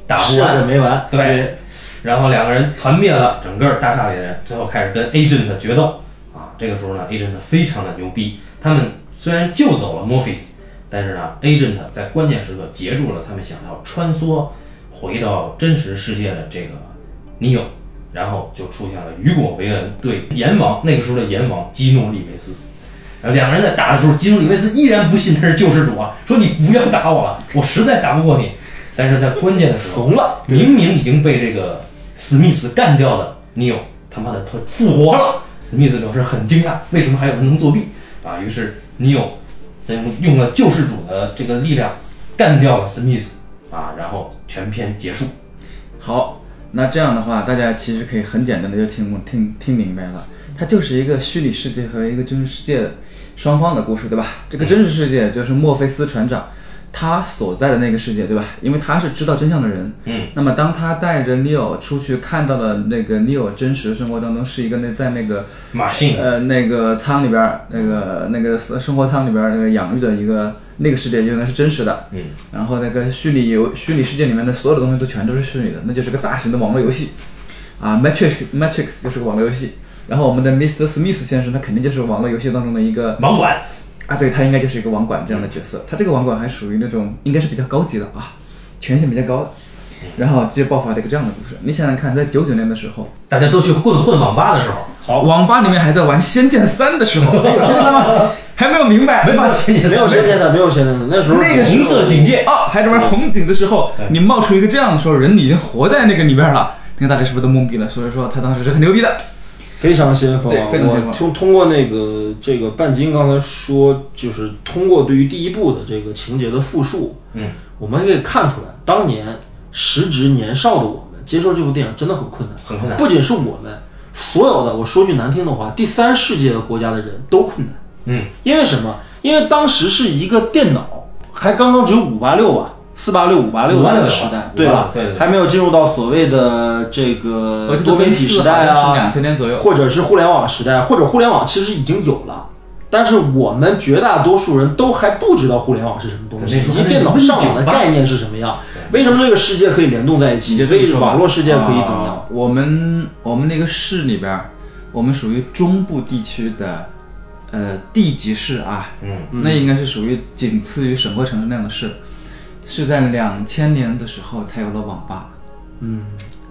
打不完，没完。对，然后两个人团灭了整个大厦里的人，最后开始跟 agent 决斗啊。这个时候呢，agent 非常的牛逼，他们虽然救走了 Morpheus，但是呢，agent 在关键时刻截住了他们想要穿梭回到真实世界的这个 Neo，然后就出现了雨果·维恩对阎王那个时候的阎王激怒李维斯。然后两个人在打的时候，基努里维斯依然不信他是救世主啊，说你不要打我了，我实在打不过你。但是在关键的时候，怂了，明明已经被这个史密斯干掉的尼欧，他妈的他复活了。史密斯表示很惊讶，为什么还有人能作弊啊？于是尼欧在用用了救世主的这个力量干掉了史密斯啊，然后全篇结束。好，那这样的话，大家其实可以很简单的就听听听明白了，它就是一个虚拟世界和一个真实世界双方的故事，对吧？这个真实世界就是墨菲斯船长他所在的那个世界，对吧？因为他是知道真相的人。嗯。那么当他带着 Neo 出去看到了那个 Neo 真实生活当中是一个那在那个 machine 呃那个舱里边儿那个那个生活舱里边儿那个养育的一个那个世界就应该是真实的。嗯。然后那个虚拟游虚拟世界里面的所有的东西都全都是虚拟的，那就是个大型的网络游戏，啊，Matrix Matrix 就是个网络游戏。然后我们的 Mr. Smith 先生，他肯定就是网络游戏当中的一个网管，啊，对他应该就是一个网管这样的角色。他这个网管还属于那种应该是比较高级的啊，权限比较高的。然后就爆发了一个这样的故事。你想想看，在九九年的时候，大家都去混混网吧的时候，好，网吧里面还在玩《仙剑三》的时候，有现在吗？还没有明白，没有仙剑没有仙剑的，没有仙剑的，那时候那个时候红色警戒哦，还在玩红警的时候对，你冒出一个这样的时候，人已经活在那个里面了，那个大家是不是都懵逼了？所以说他当时是很牛逼的。非常先锋啊！非常先锋我通通过那个这个半斤刚才说，就是通过对于第一部的这个情节的复述，嗯，我们可以看出来，当年时值年少的我们接受这部电影真的很困难，很困难不仅是我们，所有的我说句难听的话，第三世界的国家的人都困难。嗯，因为什么？因为当时是一个电脑还刚刚只有五八六吧，四八六、五八六的那个时代，对吧？对对对还没有进入到所谓的这个多媒体时代啊，两千年左右。或者是互联网时代，或者互联网其实已经有了，但是我们绝大多数人都还不知道互联网是什么东西，以那时候还及电脑上网的那个 Win98 概念是什么样。为什么这个世界可以联动在一起？网络世界可以怎么样？啊我们我们那个市里边儿，我们属于中部地区的呃地级市啊，嗯，那应该是属于仅次于省会城市那样的市，是在两千年的时候才有了网吧。嗯，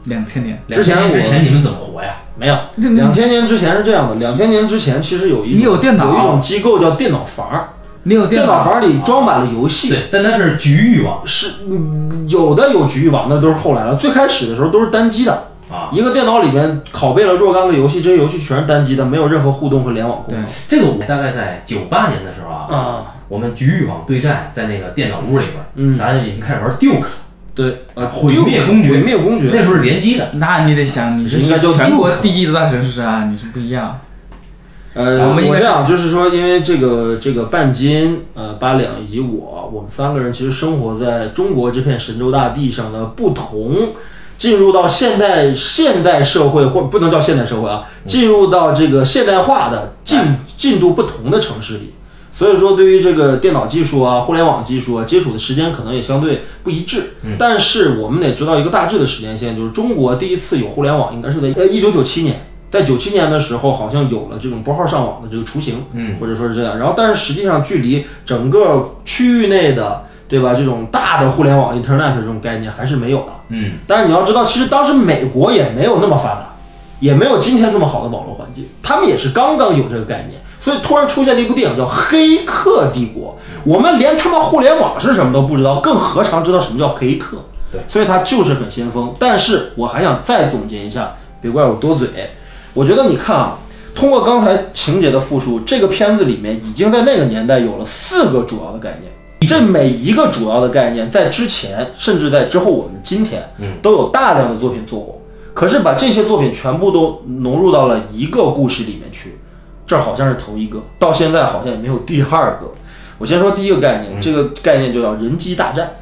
两千年，之前之前你们怎么活呀？没有，那两千年之前是这样的。两千年之前其实有一你有电脑有一种机构叫电脑房儿，你有电脑房里装满了游戏。对，但它是局域网是嗯有的有局域网，那都是后来了。最开始的时候都是单机的，啊。一个电脑里面拷贝了若干个游戏，这些游戏全是单机的，没有任何互动和联网功能。这个我大概在九八年的时候啊，啊，我们局域网对战，在那个电脑屋里边，嗯大家就已经开始玩 Duke 了。对，呃，毁灭公爵毁灭公爵，那时候是联机的，那你得想，你是应该叫是全国 Duke 第一的大城市啊，你是不一样。呃，我们我这样就是说，因为这个这个半斤、呃八两以及我，我们三个人其实生活在中国这片神州大地上的不同，进入到现代现代社会或不能叫现代社会啊，进入到这个现代化的进进度不同的城市里。所以说，对于这个电脑技术啊、互联网技术啊，接触的时间可能也相对不一致。但是我们得知道一个大致的时间线，就是中国第一次有互联网应该是在呃一九九七年，在九七年的时候，好像有了这种拨号上网的这个雏形，嗯，或者说是这样。然后，但是实际上距离整个区域内的，对吧？这种大的互联网 Internet 这种概念还是没有的。嗯，但是你要知道，其实当时美国也没有那么发达，也没有今天这么好的网络环境，他们也是刚刚有这个概念，所以突然出现了一部电影叫《黑客帝国》，我们连他妈互联网是什么都不知道，更何尝知道什么叫黑客？对，所以它就是很先锋。但是我还想再总结一下，别怪我多嘴。我觉得你看啊，通过刚才情节的复述，这个片子里面已经在那个年代有了四个主要的概念。这每一个主要的概念，在之前，甚至在之后，我们今天，嗯，都有大量的作品做过。可是把这些作品全部都融入到了一个故事里面去，这好像是头一个，到现在好像也没有第二个。我先说第一个概念，这个概念就叫人机大战。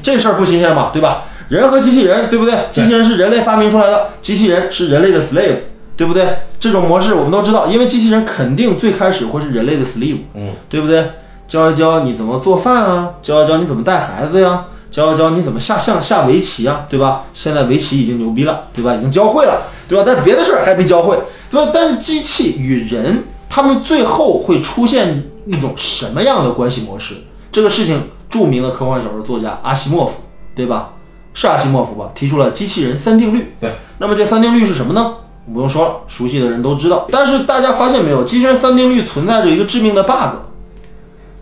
这事儿不新鲜吧，对吧？人和机器人，对不对？机器人是人类发明出来的，机器人是人类的 slave，对不对？这种模式我们都知道，因为机器人肯定最开始会是人类的 slave，嗯，对不对？教一教你怎么做饭啊，教一教你怎么带孩子呀，教一教你怎么下象下围棋啊，对吧？现在围棋已经牛逼了，对吧？已经教会了，对吧？但是别的事儿还没教会，对吧？但是机器与人，他们最后会出现一种什么样的关系模式？这个事情，著名的科幻小说作家阿西莫夫，对吧？是阿西莫夫吧？提出了机器人三定律。对，那么这三定律是什么呢？不用说了，熟悉的人都知道。但是大家发现没有，机器人三定律存在着一个致命的 bug。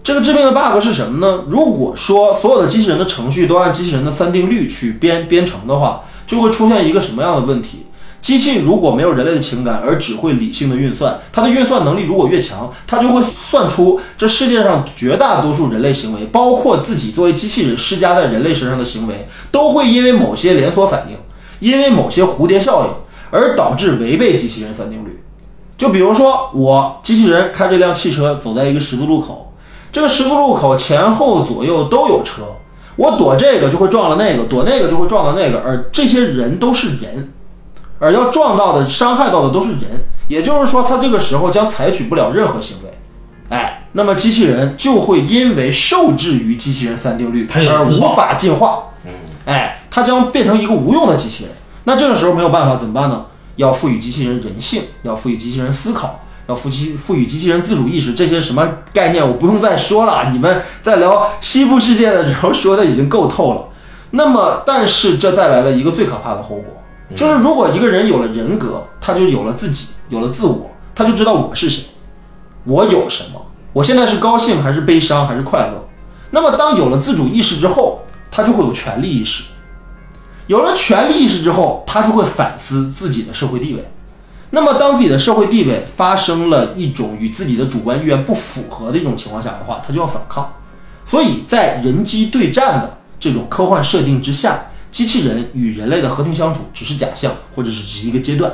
这个致命的 bug 是什么呢？如果说所有的机器人的程序都按机器人的三定律去编编程的话，就会出现一个什么样的问题？机器如果没有人类的情感，而只会理性的运算，它的运算能力如果越强，它就会算出这世界上绝大多数人类行为，包括自己作为机器人施加在人类身上的行为，都会因为某些连锁反应，因为某些蝴蝶效应而导致违背机器人三定律。就比如说，我机器人开这辆汽车走在一个十字路口，这个十字路口前后左右都有车，我躲这个就会撞了那个，躲那个就会撞到那个，而这些人都是人。而要撞到的、伤害到的都是人，也就是说，他这个时候将采取不了任何行为。哎，那么机器人就会因为受制于机器人三定律而无法进化。嗯，哎，它将变成一个无用的机器人。那这个时候没有办法怎么办呢？要赋予机器人人性，要赋予机器人思考，要赋机赋予机器人自主意识，这些什么概念我不用再说了。你们在聊西部世界的时候说的已经够透了。那么，但是这带来了一个最可怕的后果，就是如果一个人有了人格，他就有了自己，有了自我，他就知道我是谁，我有什么，我现在是高兴还是悲伤还是快乐。那么，当有了自主意识之后，他就会有权利意识。有了权利意识之后，他就会反思自己的社会地位。那么，当自己的社会地位发生了一种与自己的主观意愿不符合的一种情况下的话，他就要反抗。所以在人机对战的这种科幻设定之下，机器人与人类的和平相处只是假象，或者是只是一个阶段。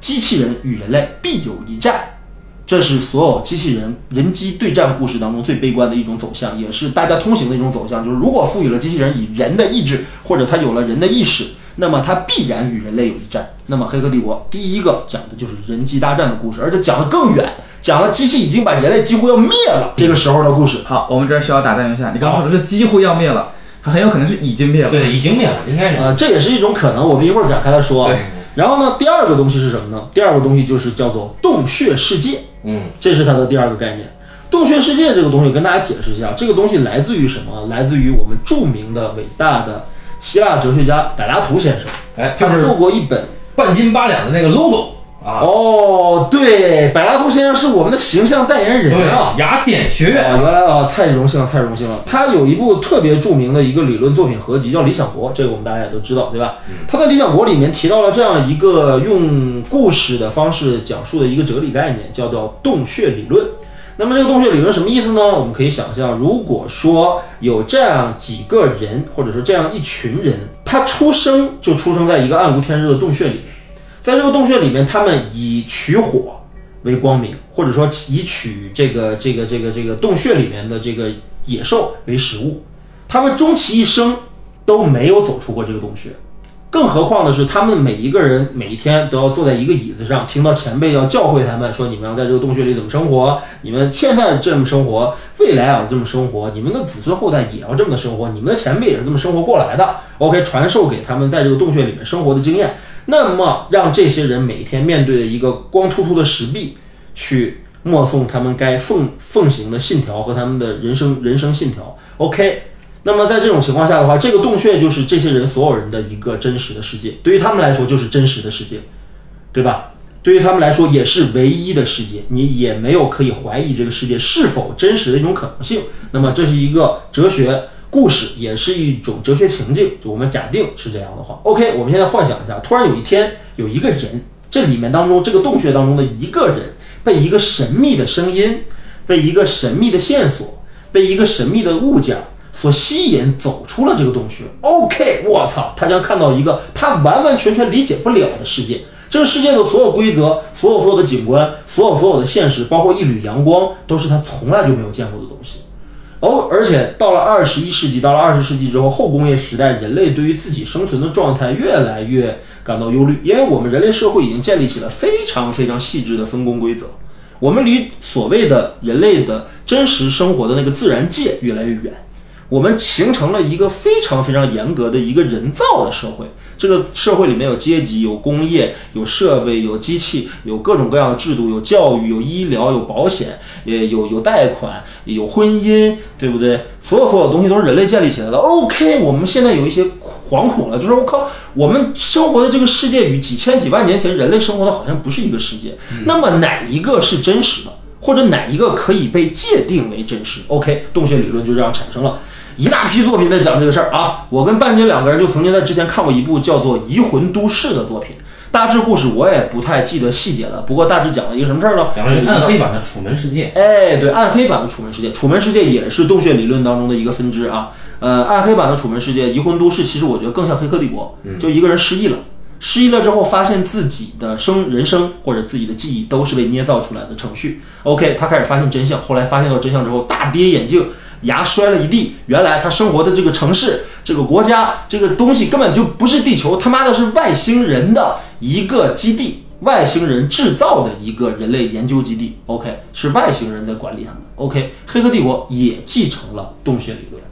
机器人与人类必有一战，这是所有机器人人机对战故事当中最悲观的一种走向，也是大家通行的一种走向。就是如果赋予了机器人以人的意志，或者它有了人的意识，那么它必然与人类有一战。那么《黑客帝国》第一个讲的就是人机大战的故事，而且讲的更远，讲了机器已经把人类几乎要灭了这个时候的故事。好，我们这儿需要打断一下，你刚刚说的是几乎要灭了，它很有可能是已经灭了。对，已经灭了，应该是。呃，这也是一种可能，我们一会儿展开来说。对。然后呢，第二个东西是什么呢？第二个东西就是叫做洞穴世界，嗯，这是它的第二个概念。洞穴世界这个东西，跟大家解释一下，这个东西来自于什么？来自于我们著名的伟大的希腊哲学家柏拉图先生，哎，就是他做过一本。半斤八两的那个 logo 啊，哦，对，柏拉图先生是我们的形象代言人啊。雅典学院啊，原来啊，太荣幸了，太荣幸了。他有一部特别著名的一个理论作品合集，叫《理想国》，这个我们大家也都知道，对吧？他在《理想国》里面提到了这样一个用故事的方式讲述的一个哲理概念，叫做洞穴理论。那么这个洞穴理论什么意思呢？我们可以想象，如果说有这样几个人，或者说这样一群人，他出生就出生在一个暗无天日的洞穴里，在这个洞穴里面，他们以取火为光明，或者说以取这个这个这个这个洞穴里面的这个野兽为食物，他们终其一生都没有走出过这个洞穴。更何况的是，他们每一个人每一天都要坐在一个椅子上，听到前辈要教诲他们说：“你们要在这个洞穴里怎么生活？你们现在这么生活，未来啊这么生活，你们的子孙后代也要这么的生活，你们的前辈也是这么生活过来的。” OK，传授给他们在这个洞穴里面生活的经验。那么让这些人每天面对着一个光秃秃的石壁，去默诵他们该奉奉行的信条和他们的人生人生信条。OK，那么在这种情况下的话，这个洞穴就是这些人所有人的一个真实的世界，对于他们来说就是真实的世界，对吧？对于他们来说也是唯一的世界，你也没有可以怀疑这个世界是否真实的一种可能性。那么这是一个哲学故事，也是一种哲学情境。就我们假定是这样的话，OK，我们现在幻想一下，突然有一天有一个人，这里面当中这个洞穴当中的一个人，被一个神秘的声音，被一个神秘的线索，被一个神秘的物件。所吸引走出了这个洞穴，OK，我操，他将看到一个他完完全全理解不了的世界。这个世界的所有规则、所有所有的景观、所有所有的现实，包括一缕阳光，都是他从来就没有见过的东西。哦，而且到了二十一世纪，到了二十世纪之后，后工业时代，人类对于自己生存的状态越来越感到忧虑，因为我们人类社会已经建立起了非常非常细致的分工规则，我们离所谓的人类的真实生活的那个自然界越来越远。我们形成了一个非常非常严格的一个人造的社会，这个社会里面有阶级、有工业、有设备、有机器、有各种各样的制度、有教育、有医疗、有保险、也有有贷款、有婚姻，对不对？所有所有东西都是人类建立起来的。OK，我们现在有一些惶恐了，就是我靠，我们生活的这个世界与几千几万年前人类生活的好像不是一个世界。那么哪一个是真实的，或者哪一个可以被界定为真实？OK，洞穴理论就这样产生了。一大批作品在讲这个事儿啊！我跟半斤两个人就曾经在之前看过一部叫做《移魂都市》的作品，大致故事我也不太记得细节了。不过大致讲了一个什么事儿呢？讲了一个暗黑版的《楚门世界》。哎，对，暗黑版的《楚门世界》，《楚门世界》也是洞穴理论当中的一个分支啊。呃，暗黑版的《楚门世界》，移魂都市其实我觉得更像《黑客帝国》，就一个人失忆了，失忆了之后发现自己的生人生或者自己的记忆都是被捏造出来的程序。OK，他开始发现真相，后来发现到真相之后大跌眼镜。牙摔了一地，原来他生活的这个城市、这个国家、这个东西根本就不是地球，他妈的是外星人的一个基地，外星人制造的一个人类研究基地。OK，是外星人在管理他们。OK，黑客帝国也继承了洞穴理论。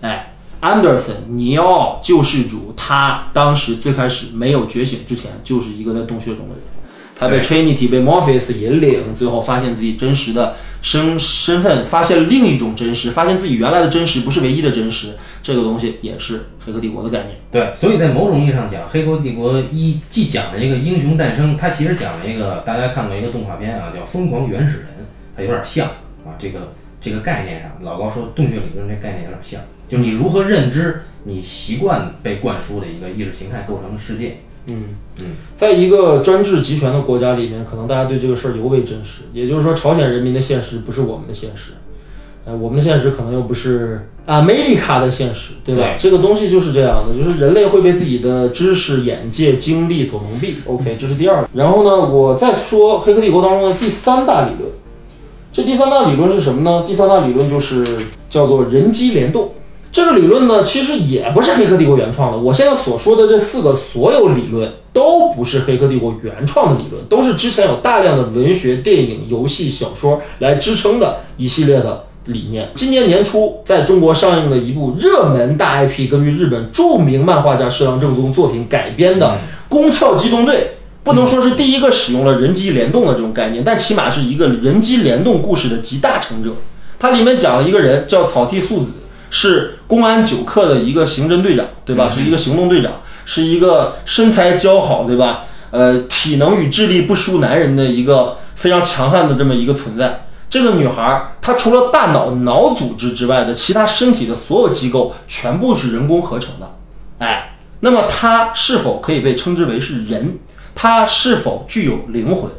哎，安德森尼奥救世主，他当时最开始没有觉醒之前，就是一个在洞穴中的人。他被 Trinity 被 Morpheus 引领，最后发现自己真实的身身份，发现另一种真实，发现自己原来的真实不是唯一的真实。这个东西也是《黑客帝国》的概念。对，所以在某种意义上讲，《黑客帝国》一既讲了一个英雄诞生，它其实讲了一个大家看过一个动画片啊，叫《疯狂原始人》，它有点像啊，这个这个概念上，老高说洞穴理论这概念有点像，就是你如何认知你习惯被灌输的一个意识形态构成的世界。嗯嗯，在一个专制集权的国家里面，可能大家对这个事儿尤为真实。也就是说，朝鲜人民的现实不是我们的现实，呃，我们的现实可能又不是啊，美利卡的现实，对吧？这个东西就是这样的，就是人类会被自己的知识、眼界、经历所蒙蔽。OK，这是第二。然后呢，我再说《黑客帝国》当中的第三大理论。这第三大理论是什么呢？第三大理论就是叫做人机联动。这个理论呢，其实也不是黑客帝国原创的。我现在所说的这四个所有理论都不是黑客帝国原创的理论，都是之前有大量的文学、电影、游戏、小说来支撑的一系列的理念。今年年初在中国上映的一部热门大 IP，根据日本著名漫画家石郎正宗作品改编的《宫壳机动队》，不能说是第一个使用了人机联动的这种概念，但起码是一个人机联动故事的集大成者。它里面讲了一个人叫草剃素子。是公安九课的一个刑侦队长，对吧？是一个行动队长，是一个身材姣好，对吧？呃，体能与智力不输男人的一个非常强悍的这么一个存在。这个女孩，她除了大脑脑组织之外的其他身体的所有机构全部是人工合成的。哎，那么她是否可以被称之为是人？她是否具有灵魂？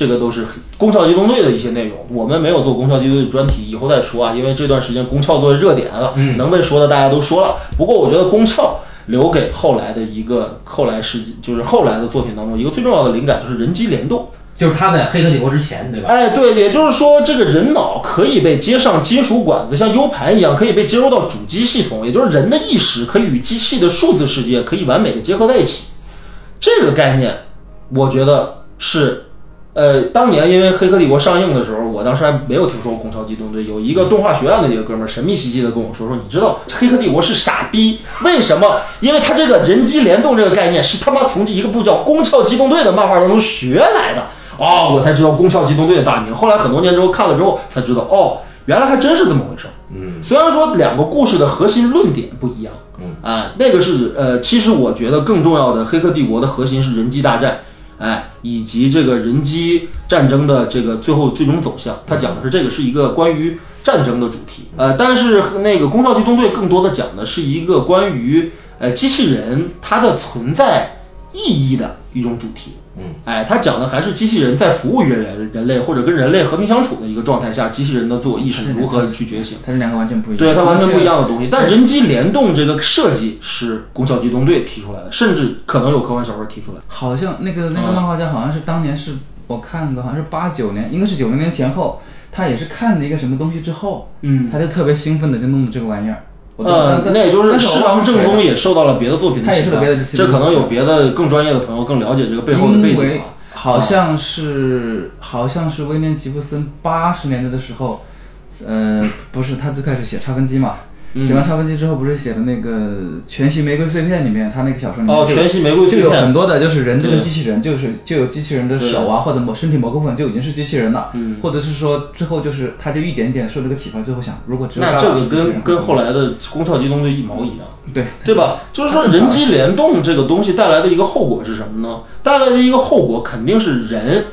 这个都是宫壳机动队的一些内容，我们没有做宫壳机动队专题，以后再说啊。因为这段时间宫壳作为热点了，能被说的大家都说了。不过我觉得宫壳留给后来的一个后来世纪，就是后来的作品当中一个最重要的灵感就是人机联动，就是他在黑客帝国之前，对吧？哎，对，也就是说这个人脑可以被接上金属管子，像 U 盘一样可以被接入到主机系统，也就是人的意识可以与机器的数字世界可以完美的结合在一起。这个概念，我觉得是。呃，当年因为《黑客帝国》上映的时候，我当时还没有听说过《攻壳机动队》，有一个动画学院的一个哥们儿神秘兮兮的跟我说说，你知道《黑客帝国》是傻逼，为什么？因为他这个人机联动这个概念是他妈从一个部叫《攻壳机动队》的漫画当中学来的。哦，我才知道《攻壳机动队》的大名。后来很多年之后看了之后才知道，哦，原来还真是这么回事儿。嗯，虽然说两个故事的核心论点不一样，嗯啊，那个是呃，其实我觉得更重要的，《黑客帝国》的核心是人机大战，哎，以及这个人机战争的这个最后最终走向。它讲的是这个是一个关于战争的主题，呃，但是那个《攻壳机动队》更多的讲的是一个关于呃机器人它的存在意义的一种主题。嗯，哎，他讲的还是机器人在服务于人人类或者跟人类和平相处的一个状态下，机器人的自我意识如何去觉醒。它是两个完全不一样。对，它完全不一样的东西。但人机联动这个设计是《攻壳机动队》提出来的，甚至可能有科幻小说提出来。好像那个那个漫画家好像是当年是我看的，好像是八九年，应该是九零年前后，他也是看了一个什么东西之后，嗯，他就特别兴奋的就弄了这个玩意儿。呃，那也就是狮王正忘了谁了宗也受到了别的作品的启发这可能有别的更专业的朋友更了解这个背后的背景吧。好像是好像是威廉吉布森八十年代的时候，呃，不是他最开始写差分机嘛，嗯写完超分机之后不是写的那个《全息玫瑰碎片》里面，他那个小说里面哦，就全息玫瑰就有很，多的，就是人就跟机器人，就是就有机器人的手啊，或者某身体某个部分就已经是机器人了，嗯或者是说最后就是他就一点一点受这个启发，最后想如果只有那这个跟跟后来的《攻壳机动队》一毛一样。对对吧？就是说，人机联动这个东西带来的一个后果是什么呢？带来的一个后果肯定是人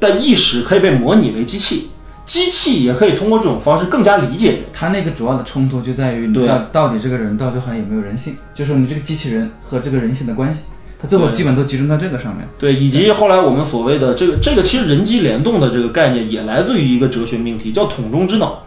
的意识可以被模拟为机器，机器也可以通过这种方式更加理解人。他那个主要的冲突就在于你对到到底这个人到最后还有没有人性，就是你这个机器人和这个人性的关系，他最后基本都集中在这个上面。对，以及后来我们所谓的这个这个，其实人机联动的这个概念也来自于一个哲学命题，叫桶中之脑。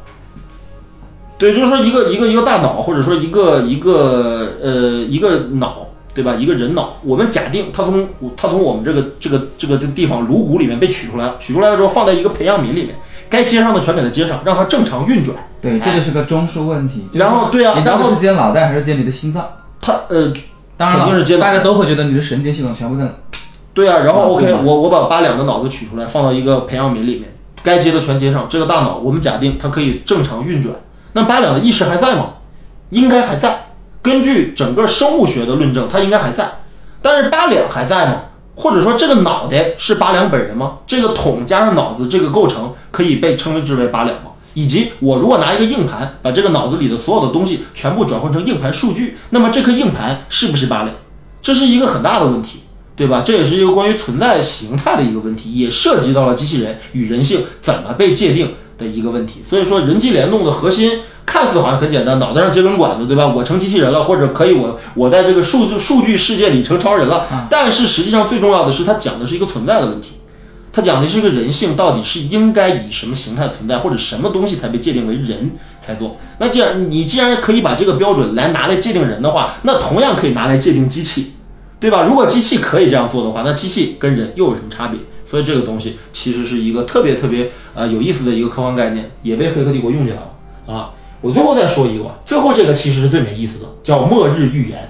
对，就是说一个一个一个大脑，或者说一个一个呃一个脑，对吧？一个人脑，我们假定它从它从我们这个这个这个地方颅骨里面被取出来了，取出来了之后放在一个培养皿里面，该接上的全给它接上，让它正常运转。对，这就是个中枢问题。就是然后对啊你到然后底是接脑袋还是接你的心脏？它呃当然了，肯定是接脑大家都会觉得你的神经系统全部在对啊，然后 OK，我我把八两的脑子取出来，放到一个培养皿里面，该接的全接上。这个大脑，我们假定它可以正常运转。那八两的意识还在吗？应该还在。根据整个生物学的论证，它应该还在。但是八两还在吗？或者说这个脑袋是八两本人吗？这个桶加上脑子这个构成可以被称之为八两吗？以及我如果拿一个硬盘，把这个脑子里的所有的东西全部转换成硬盘数据，那么这颗硬盘是不是八两？这是一个很大的问题。对吧？这也是一个关于存在形态的一个问题，也涉及到了机器人与人性怎么被界定的一个问题。所以说，人机联动的核心看似好像很简单，脑袋上接根管子，对吧？我成机器人了，或者可以我我在这个数据数据世界里成超人了。但是实际上最重要的是，它讲的是一个存在的问题。它讲的是一个人性到底是应该以什么形态存在，或者什么东西才被界定为人才做。那既然你既然可以把这个标准来拿来界定人的话，那同样可以拿来界定机器。对吧？如果机器可以这样做的话，那机器跟人又有什么差别？所以这个东西其实是一个特别特别呃有意思的一个科幻概念，也被《黑客帝国》用进来了啊。我最后再说一个吧，最后这个其实是最没意思的，叫末日预言，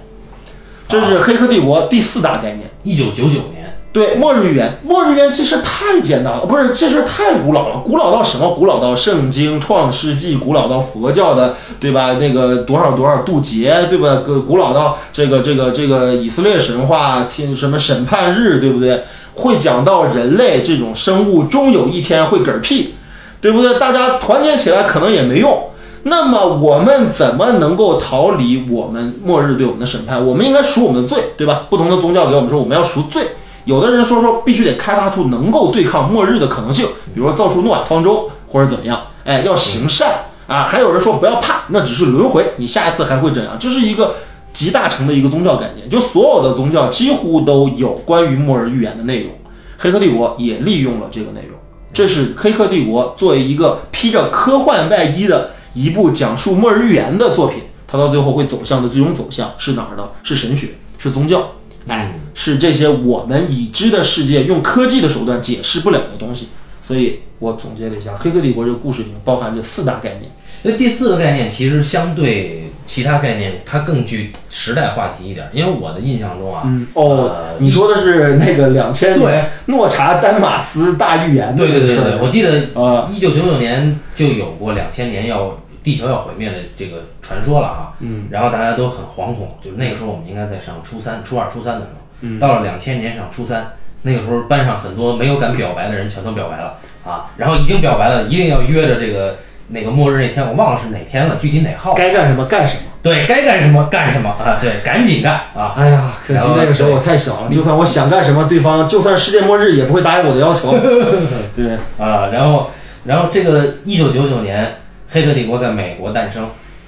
这是《黑客帝国》第四大概念。一九九九年，对，末日预言，末日预言这事太简单了，不是这事太古老了，古老到什么？古老到圣经、创世纪，古老到佛教的，对吧？那个多少多少渡劫，对吧？古古老到这个这个这个以色列神话，听什么审判日，对不对？会讲到人类这种生物终有一天会嗝屁，对不对？大家团结起来可能也没用。那么我们怎么能够逃离我们末日对我们的审判？我们应该赎我们的罪，对吧？不同的宗教给我们说我们要赎罪，有的人说说必须得开发出能够对抗末日的可能性，比如说造出诺亚方舟或者怎么样，哎，要行善啊。还有人说不要怕，那只是轮回，你下一次还会怎样？这是一个集大成的一个宗教概念，就所有的宗教几乎都有关于末日预言的内容。黑客帝国也利用了这个内容，这是黑客帝国作为一个披着科幻外衣的一部讲述末日预言的作品，它到最后会走向的最终走向是哪儿呢？是神学，是宗教，哎，是这些我们已知的世界用科技的手段解释不了的东西。所以我总结了一下，《黑客帝国》这个故事里面包含着四大概念。所以第四个概念其实相对其他概念它更具时代话题一点，因为我的印象中啊，哦呃，你说的是那个两千年诺查丹马斯大预言对对对对，我记得呃，一九九九年就有过两千年要地球要毁灭的这个传说了啊，嗯，然后大家都很惶恐，就是那个时候我们应该在上初三、初二、初三的时候，嗯。到了两千年上初三，那个时候班上很多没有敢表白的人全都表白了啊，然后已经表白了，一定要约着这个那个末日那天，我忘了是哪天了，具体哪号，该干什么干什么。对该干什么干什么啊，对，赶紧干啊，哎呀，可惜那个时候我太小了，就算我想干什么，对方就算世界末日也不会答应我的要求。<laughs> 对，啊，然后，然后这个一九九九年，《黑客帝国》在美国诞生，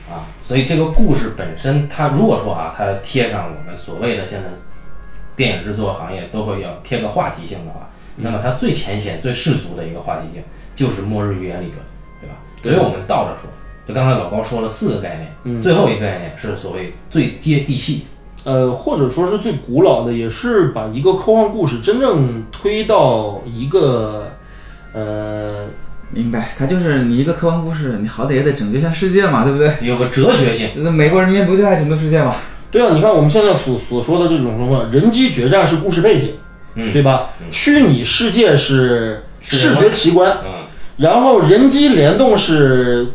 啊，所以这个故事本身，它如果说啊，它贴上我们所谓的现在电影制作行业都会要贴个话题性的话，那么它最浅显、最世俗的一个话题性就是末日预言理论？所以我们倒着说，就刚才老高说了四个概念，最后一个概念是所谓最接地气，呃，或者说是最古老的，也是把一个科幻故事真正推到一个呃，明白，它就是你一个科幻故事，你好歹也得拯救一下世界嘛，对不对？有个哲学性。这美国人民不就爱拯救世界嘛？对啊，你看我们现在所所说的这种什么人机决战是故事背景，嗯对吧？虚拟世界是视觉奇观，嗯，然后人机联动是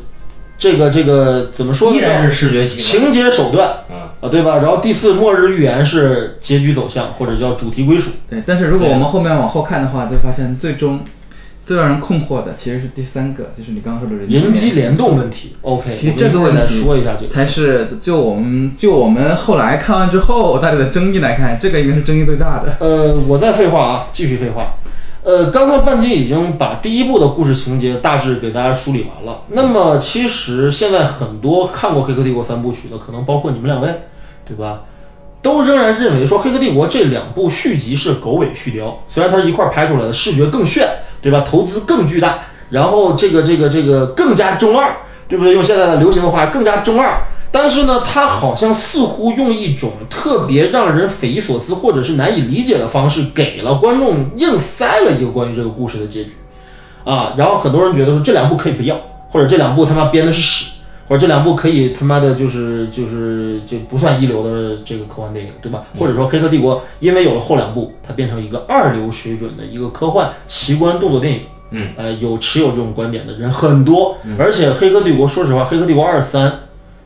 这个这个怎么说呢？依然是视觉习惯。情节手段嗯，啊，对吧？然后第四，末日预言是结局走向或者叫主题归属。对，但是如果我们后面往后看的话，就发现最终最让人困惑的其实是第三个，就是你刚刚说的人人机联动问题，OK，其实这个问题说一下这个。才是就我们就我们后来看完之后大家的争议来看，这个应该是争议最大的。呃，我再废话啊，继续废话。呃，刚才半斤已经把第一部的故事情节大致给大家梳理完了。那么，其实现在很多看过《黑客帝国》三部曲的，可能包括你们两位，对吧？都仍然认为说《黑客帝国》这两部续集是狗尾续貂，虽然它一块儿拍出来的，视觉更炫，对吧？投资更巨大，然后这个这个这个更加中二，对不对？用现在的流行的话，更加中二。但是呢，他好像似乎用一种特别让人匪夷所思或者是难以理解的方式，给了观众硬塞了一个关于这个故事的结局，啊，然后很多人觉得说这两部可以不要，或者这两部他妈编的是屎，或者这两部可以他妈的就是就是就不算一流的这个科幻电影，对吧？或者说《黑客帝国》因为有了后两部，它变成一个二流水准的一个科幻奇观动作电影。嗯，呃，有持有这种观点的人很多，而且《黑客帝国》说实话，《黑客帝国二三》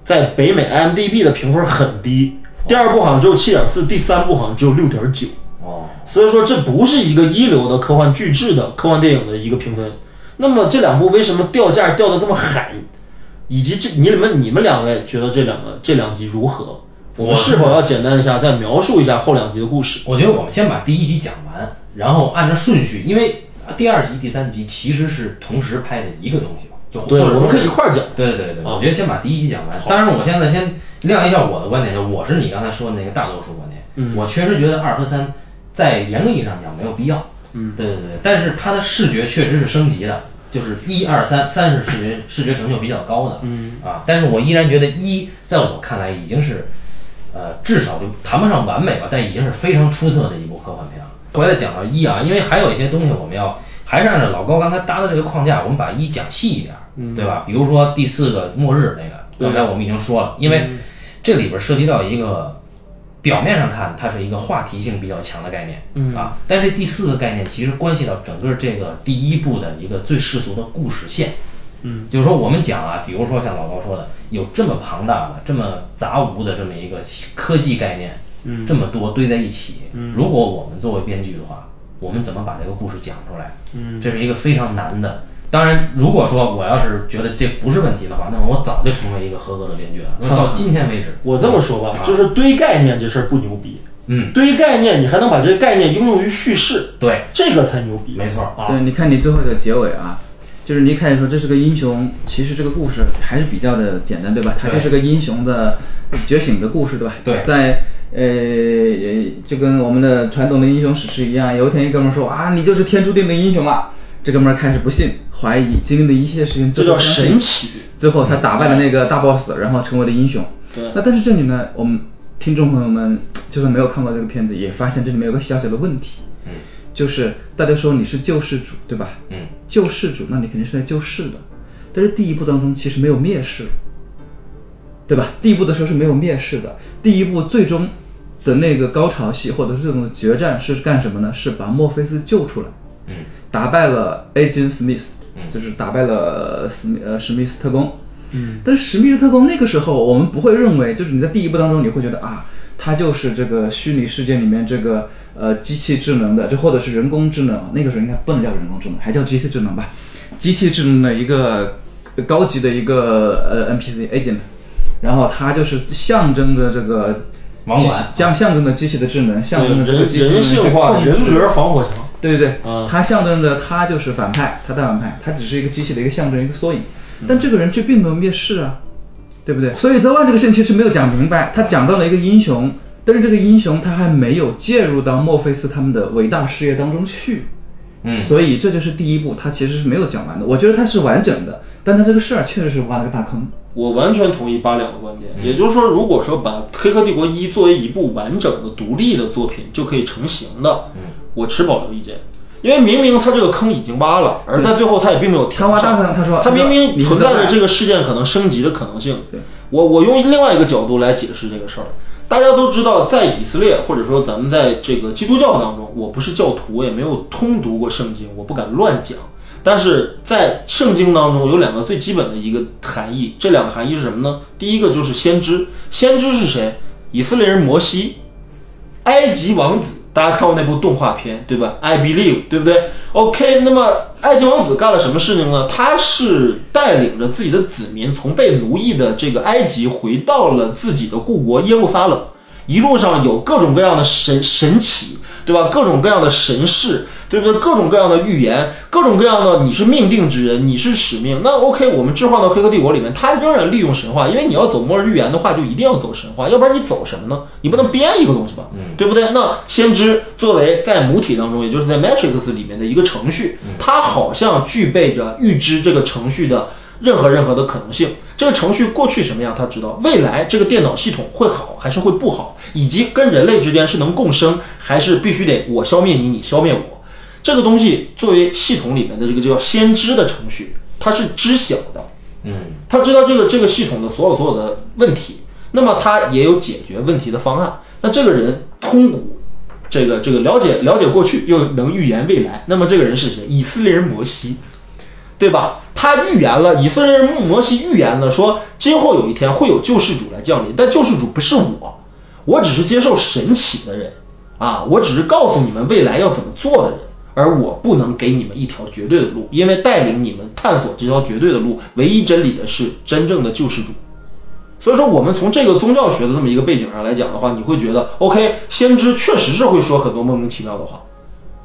在北美 IMDB 的评分很低，第二部好像只有七点四，第三部好像只有六点九。哦，所以说这不是一个一流的科幻巨制的科幻电影的一个评分。那么这两部为什么掉价掉的这么狠？以及这你们你们两位觉得这两个这两集如何？我们是否要简单一下再描述一下后两集的故事？我觉得我们先把第一集讲完，然后按照顺序，因为第二集、第三集其实是同时拍的一个东西嘛，就对，我们可以一块儿讲。对对对对，啊我觉得先把第一集讲完。当然，我现在先亮一下我的观点，就我是你刚才说的那个大多数观点。嗯我确实觉得二和三在严格意义上讲没有必要。嗯，对对对，但是它的视觉确实是升级的，就是一二三，三是视觉视觉成就比较高的。嗯啊，但是我依然觉得一在我看来已经是，呃，至少就谈不上完美吧，但已经是非常出色的一部科幻片了。回来讲到一啊，因为还有一些东西我们要还是按照老高刚才搭的这个框架，我们把一讲细一点，嗯对吧？比如说第四个末日那个，刚才我们已经说了，因为这里边涉及到一个表面上看它是一个话题性比较强的概念，嗯啊，但这第四个概念其实关系到整个这个第一部的一个最世俗的故事线。嗯，就是说我们讲啊，比如说像老高说的，有这么庞大的、这么杂无的这么一个科技概念，嗯这么多堆在一起，嗯，如果我们作为编剧的话，我们怎么把这个故事讲出来？嗯，这是一个非常难的。当然，如果说我要是觉得这不是问题的话，那么我早就成为一个合格的编剧了。那到今天为止，我这么说吧，啊就是堆概念这事儿不牛逼，嗯，堆概念你还能把这些概念应用于叙事，对，这个才牛逼。没错啊，对，你看你最后的结尾啊，就是你一开始说这是个英雄，其实这个故事还是比较的简单，对吧？它对就是个英雄的觉醒的故事，对吧？对在呃，呃就跟我们的传统的英雄史诗一样，有一天一哥们儿说啊，你就是天注定的英雄了。这哥们儿开始不信、怀疑，经历的一切事情，这叫神奇。最后他打败了那个大 boss，然后成为了英雄。对，那但是这里呢，我们听众朋友们就算没有看过这个片子，也发现这里面有个小小的问题，嗯，就是大家说你是救世主，对吧？嗯，救世主，那你肯定是来救世的。但是第一部当中其实没有灭世，对吧？第一部的时候是没有灭世的，第一部最终的那个高潮戏或者是这种决战是干什么呢？是把墨菲斯救出来，嗯，打败了 Agent Smith，嗯就是打败了史密呃史密斯特工。嗯，但是史密斯特工那个时候，我们不会认为，就是你在第一部当中，你会觉得啊，他就是这个虚拟世界里面这个呃机器智能的，就或者是人工智能，那个时候应该不能叫人工智能，还叫机器智能吧？机器智能的一个呃高级的一个呃 NPC agent，然后它就是象征着这个网管机器象象征着机器的智能，象征着这个人机器人性化、去控制人格防火墙。对对对，啊它象征着他就是反派，他大反派，他只是一个机器的一个象征，一个缩影。但这个人却并没有灭世啊，对不对？所以泽万这个事情其实没有讲明白，他讲到了一个英雄，但是这个英雄他还没有介入到墨菲斯他们的伟大事业当中去。嗯所以这就是第一步，他其实是没有讲完的。我觉得他是完整的，但他这个事儿确实是挖了个大坑。我完全同意八两的观点，嗯也就是说，如果说把《黑客帝国一》作为一部完整的独立的作品就可以成型的，嗯我持保留意见，因为明明他这个坑已经挖了，而在最后他也并没有填上。他说他明明存在着这个个事件可能升级的可能性。我我用另外一个角度来解释这个事儿。大家都知道，在以色列或者说咱们在这个基督教当中，我不是教徒，我也没有通读过圣经，我不敢乱讲。但是在圣经当中有两个最基本的一个含义，这两个含义是什么呢？第一个就是先知，先知是谁？以色列人摩西，埃及王子，大家看过那部动画片对吧？I believe，对不对？OK，那么埃及王子干了什么事情呢？他是带领着自己的子民从被奴役的这个埃及回到了自己的故国耶路撒冷，一路上有各种各样的神神奇，对吧？各种各样的神事，对不对？各种各样的预言，各种各样的你是命定之人，你是使命。那 OK，我们置换到黑客帝国里面，他仍然利用神话，因为你要走末日预言的话，就一定要走神话，要不然你走什么呢？你不能编一个东西吧，对不对？那先知作为在母体当中，也就是在 Matrix 里面的一个程序，它好像具备着预知这个程序的。任何任何的可能性，这个程序过去什么样，他知道；未来这个电脑系统会好还是会不好，以及跟人类之间是能共生，还是必须得我消灭你，你消灭我。这个东西作为系统里面的这个叫先知的程序，它是知晓的，嗯他知道这个这个系统的所有所有的问题，那么他也有解决问题的方案。那这个人通古，这个这个了解了解过去，又能预言未来，那么这个人是谁？以色列人摩西，对吧？他预言了，以色列人摩西预言了，说今后有一天会有救世主来降临，但救世主不是我，我只是接受神启的人啊，我只是告诉你们未来要怎么做的人。而我不能给你们一条绝对的路，因为带领你们探索这条绝对的路，唯一真理的是真正的救世主。所以说，我们从这个宗教学的这么一个背景上来讲的话，你会觉得，OK，先知确实是会说很多莫名其妙的话，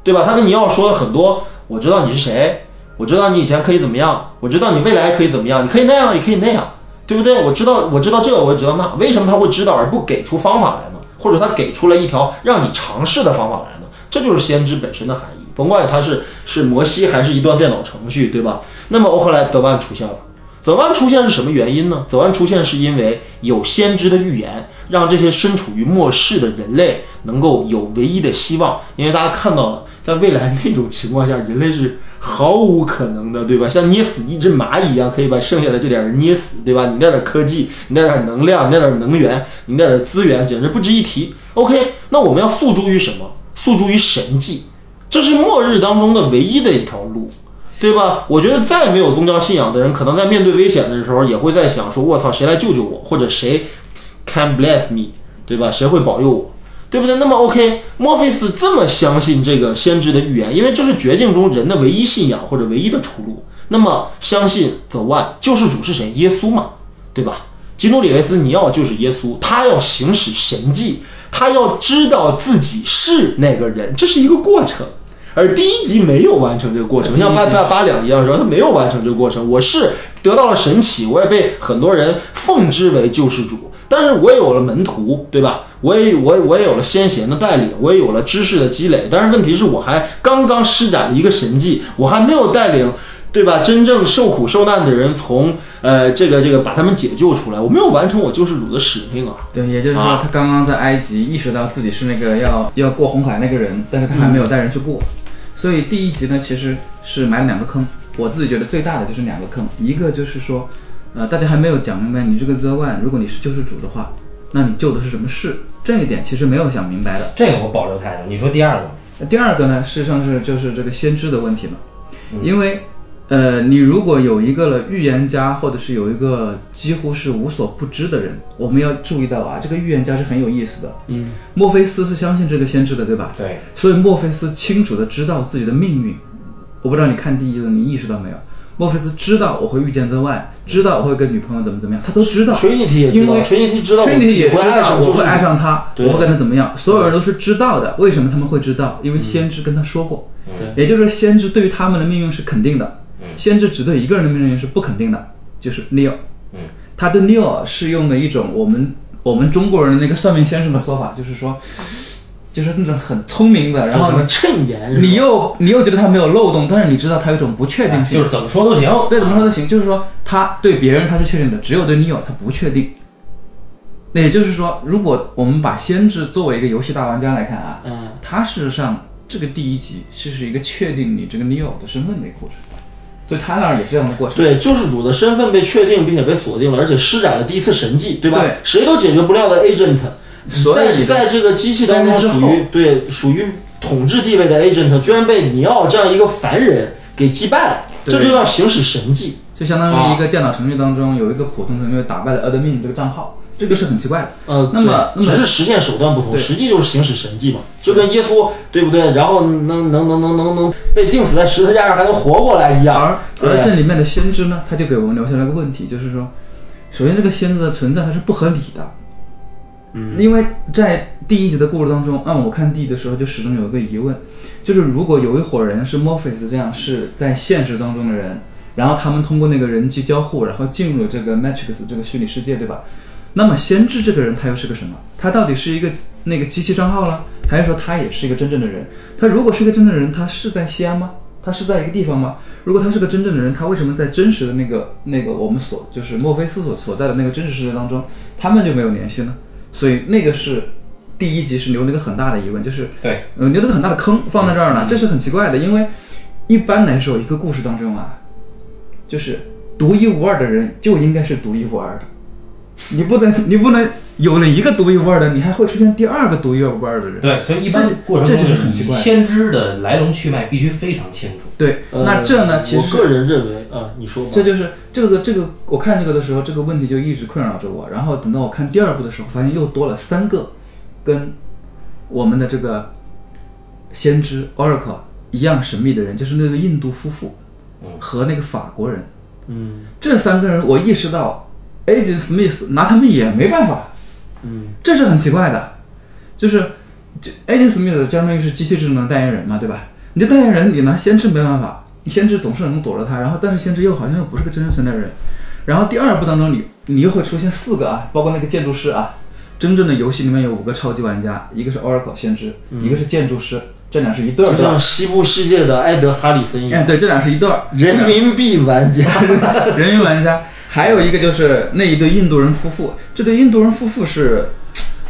对吧？他跟你要说了很多，我知道你是谁，我知道你以前可以怎么样，我知道你未来可以怎么样，你可以那样，也可以那样，对不对？我知道，我知道这个，我也知道那，为什么他会知道而不给出方法来呢？或者他给出了一条让你尝试的方法来呢？这就是先知本身的含义，甭管它是是摩西还是一段电脑程序，对吧？那么后来德万出现了。泽万出现是什么原因呢？泽万出现是因为有先知的预言，让这些身处于末世的人类能够有唯一的希望。因为大家看到了，在未来那种情况下，人类是毫无可能的，对吧？像捏死一只蚂蚁一样，可以把剩下的这点人捏死，对吧？你那点科技，你那点能量，你那点能源，你那点资源，简直不值一提。OK，那我们要诉诸于什么？诉诸于神迹，这是末日当中的唯一的一条路。对吧？我觉得再没有宗教信仰的人，可能在面对危险的时候，也会在想说：“我操，谁来救救我？或者谁 can bless me？对吧？谁会保佑我？对不对？”那么，OK，墨菲斯这么相信这个先知的预言，因为这是绝境中人的唯一信仰或者唯一的出路。那么，相信 The One 救世主是谁？耶稣嘛，对吧？基努里维斯尼奥就是耶稣，他要行使神迹，他要知道自己是那个人，这是一个过程。而第一集没有完成这个过程，像八八八两一样说，他没有完成这个过程。我是得到了神启，我也被很多人奉之为救世主，但是我也有了门徒，对吧？我也我我也有了先贤的带领，我也有了知识的积累。但是问题是我还刚刚施展了一个神迹，我还没有带领。对吧？真正受苦受难的人从呃这个这个把他们解救出来，我没有完成我救世主的使命啊！对，也就是说，啊他刚刚在埃及意识到自己是那个要要过红海那个人，但是他还没有带人去过。所以第一集呢，其实是埋了两个坑。我自己觉得最大的就是两个坑，一个就是说，呃，大家还没有讲明白，你这个 The One，如果你是救世主的话，那你救的是什么事？这一点其实没有想明白的。这个我保留态度。你说第二个，那第二个呢，事实上是就是这个先知的问题嘛，因为呃，你如果有一个了预言家，或者是有一个几乎是无所不知的人，我们要注意到啊，这个预言家是很有意思的。嗯，墨菲斯是相信这个先知的，对吧？对，所以墨菲斯清楚的知道自己的命运。我不知道你看第一集的你意识到没有？墨菲斯知道我会遇见 The One，知道我会跟女朋友怎么怎么样，他都知道。Trinity 也因为，Trinity 知道我自 Trinity 己也知道我会爱上他，对我会跟他怎么样，所有人都是知道的。为什么他们会知道？因为先知跟他说过，对也就是先知对于他们的命运是肯定的，先知只对一个人的命运是不肯定的，就是 Neo。嗯，他对 Neo 是用的一种我们我们中国人的那个算命先生的说法，就是说，就是那种很聪明的，然后什么衬言，你又你又觉得他没有漏洞，但是你知道他有一种不确定性，就是怎么说都行。对，怎么说都行，就是说他对别人他是确定的，只有对 Neo 他不确定。那也就是说，如果我们把先知作为一个游戏大玩家来看啊，嗯，他事实上这个第一集其实是一个确定你这个 Neo 的身份的一个过程，所以他那儿也是这样的过程。对，救世主的身份被确定并且被锁定了，而且施展了第一次神迹，对吧？对谁都解决不了的 agent，所以在在这个机器当中属于对属于统治地位的 agent，居然被尼奥这样一个凡人给击败了，这就叫行使神迹。就相当于一个电脑程序当中有一个普通程序打败了 admin 这个账号，这个是很奇怪的。呃，那么那么只是实现手段不同，实际就是行使神迹嘛，就跟耶稣对不对？然后能能能能能能被钉死在十字架上还能活过来一样。而而这里面的先知呢，他就给我们留下了个问题，就是说，首先这个先知的存在它是不合理的，嗯，因为在第一集的故事当中，让我看第一的时候就始终有一个疑问，就是如果有一伙人是 Morpheus 这样是在现实当中的人，然后他们通过那个人机交互，然后进入了这个 Matrix 这个虚拟世界，对吧？那么先知这个人他又是个什么？他到底是一个那个机器账号了，还是说他也是一个真正的人？他如果是一个真正的人，他是在西安吗？他是在一个地方吗？如果他是个真正的人，他为什么在真实的那个那个我们所就是墨菲斯所所在的那个真实世界当中，他们就没有联系呢？所以那个是第一集是留了一个很大的疑问，就是对，呃留了个很大的坑放在这儿呢，这是很奇怪的，因为一般来说一个故事当中啊，就是独一无二的人就应该是独一无二的，你不能你不能有了一个独一无二的，你还会出现第二个独一无二的人。对，所以一般这过程中你就是很奇怪先知的来龙去脉必须非常清楚。对，呃那这呢，其实我个人认为啊，你说吧。这就是这个这个，我看这个的时候，这个问题就一直困扰着我。然后等到我看第二部的时候，发现又多了三个跟我们的这个先知 Oracle 一样神秘的人，就是那个印度夫妇和那个法国人。嗯这三个人，我意识到 Agent Smith 拿他们也没办法，嗯这是很奇怪的。就是这 Agent Smith 相当于是机器智能代言人嘛，对吧？你这代言人，你拿先知没办法，你先知总是能躲着他，然后但是先知又好像又不是个真正存在的人。然后第二部当中你，你又会出现四个啊，包括那个建筑师啊。真正的游戏里面有五个超级玩家，一个是 Oracle 先知，一个是建筑师，这俩是一对儿就。像西部世界的埃德哈里森一哎，样，对，这俩是一对儿。<laughs> 人民币玩家。人民玩家，还有一个就是那一对印度人夫妇，这对印度人夫妇是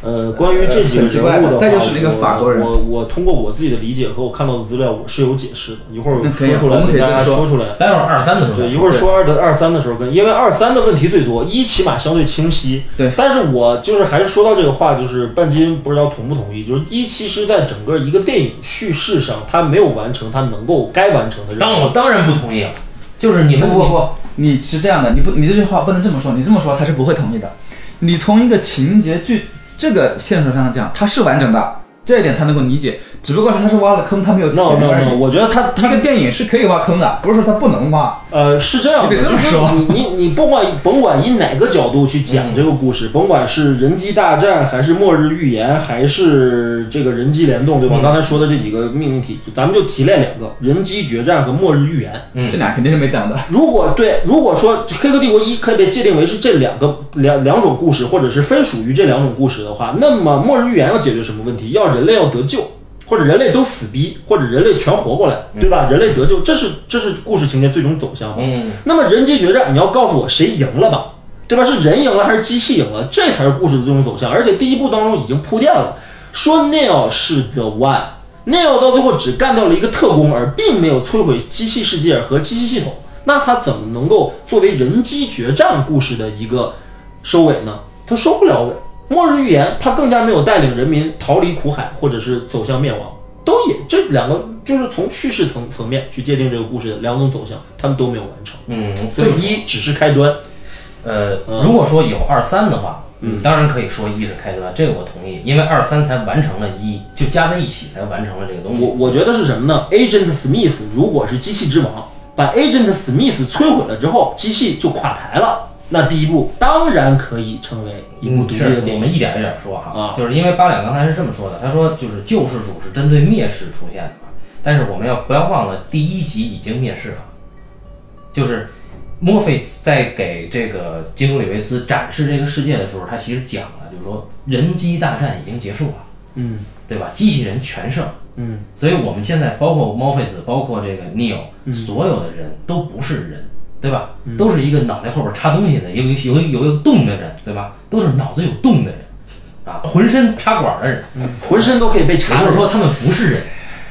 呃，关于这几个人物的话，的再就是那个法国人我我我通过我自己的理解和我看到的资料，我是有解释的。一会儿说出来 <laughs> 给大家说说出来。待会儿二三的时候对，一会儿说二的二三的时候跟，因为二三的问题最多，一起码相对清晰。对但是我就是还是说到这个话，就是半斤不知道同不同意，就是一其实在整个一个电影叙事上，他没有完成他能够该完成的任务。当我当然不同意了，就是你们不不不，你是这样的，你不，你这句话不能这么说，你这么说他是不会同意的。你从一个情节剧这个线索上讲，它是完整的，这一点他能够理解，只不过是他是挖了坑，他没有 no 填 no 而 no，已。我觉得他他一个电影是可以挖坑的，不是说他不能挖。呃，是这样的，就是说你你你不管甭管以哪个角度去讲这个故事，甭管是人机大战，还是末日预言，还是这个人机联动，对吧？嗯刚才说的这几个命令体，咱们就提炼两个：人机决战和末日预言。嗯这俩肯定是没讲的。如果对，如果说《黑客帝国一》可以被界定为是这两个两两种故事，或者是分属于这两种故事的话，那么末日预言要解决什么问题？要人类要得救，或者人类都死逼，或者人类全活过来，对吧？人类得救，这是这是故事情节最终走向嘛。嗯，那么人机决战，你要告诉我谁赢了吧？对吧？是人赢了还是机器赢了？这才是故事的最终走向。而且第一部当中已经铺垫了，说 Neo 是 The One，Neo 到最后只干掉了一个特工，而并没有摧毁机器世界和机器系统。那他怎么能够作为人机决战故事的一个收尾呢？他收不了尾。末日预言，他更加没有带领人民逃离苦海，或者是走向灭亡，都也这两个就是从叙事层层面去界定这个故事的两种走向，他们都没有完成。嗯，所以一只是开端，呃，嗯如果说有二三的话，嗯当然可以说一是开端，这个我同意，因为二三才完成了一，就加在一起才完成了这个东西我。我觉得是什么呢？Agent Smith 如果是机器之王，把 Agent Smith 摧毁了之后，机器就垮台了。那第一部当然可以成为一部独立电影。我们一点一点说哈，啊。就是因为八两刚才是这么说的，他说就是救世主是针对灭世出现的嘛，但是我们要不要忘了第一集已经灭世了，就是墨菲斯在给这个基努里维斯展示这个世界的时候，他其实讲了，就是说人机大战已经结束了，嗯。对吧？机器人全胜。嗯。所以我们现在包括 Morpheus，包括这个 Neo，、所有的人都不是人，对吧？都是一个脑袋后边插东西的，有有有有有洞的人，对吧？都是脑子有洞的人，啊，浑身插管的人，浑身都可以被也查的就是说他们不是人。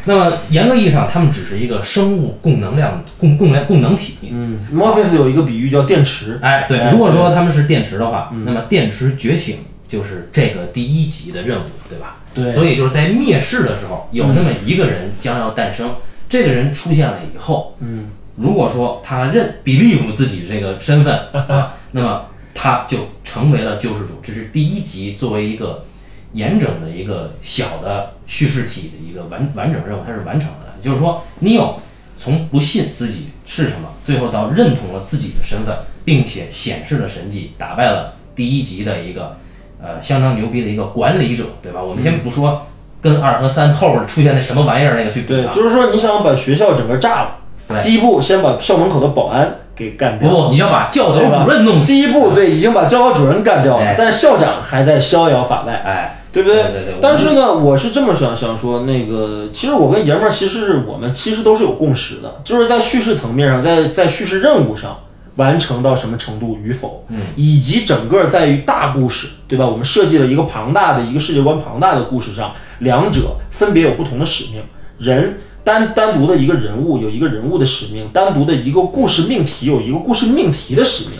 那么严格意义上，他们只是一个生物供能量供供量供能体。嗯，Morpheus 有一个比喻叫电池。哎，对哎，如果说他们是电池的话，那么电池觉醒就是这个第一集的任务，对吧？对所以就是在灭世的时候，有那么一个人将要诞生。这个人出现了以后，嗯，如果说他认 believe 自己这个身份，啊，那么他就成为了救世主。这是第一集作为一个严整的一个小的叙事体的一个完完整任务，它是完成了的。就是说，Neo 从不信自己是什么，最后到认同了自己的身份，并且显示了神迹，打败了第一集的一个呃相当牛逼的一个管理者，对吧？我们先不说跟二和三后边出现的什么玩意儿那个去比对，就是说你想把学校整个炸了，对第一步先把校门口的保安给干掉。不不，你要把教导主任弄死，第一步对，已经把教导主任干掉了哎，但是校长还在逍遥法外。哎，对不对？对对对但是呢，我是这么想想说，那个其实我跟爷们儿，其实是我们其实都是有共识的，就是在叙事层面上，在在叙事任务上完成到什么程度与否，嗯，以及整个在于大故事，对吧？我们设计了一个庞大的一个世界观庞大的故事上，两者分别有不同的使命，人。单单独的一个人物有一个人物的使命，单独的一个故事命题有一个故事命题的使命，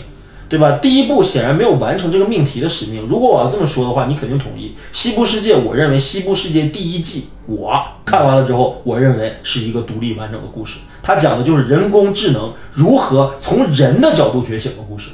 对吧？第一步显然没有完成这个命题的使命。如果我要这么说的话，你肯定同意。西部世界，我认为西部世界第一季我看完了之后，我认为是一个独立完整的故事。它讲的就是人工智能如何从人的角度觉醒的故事，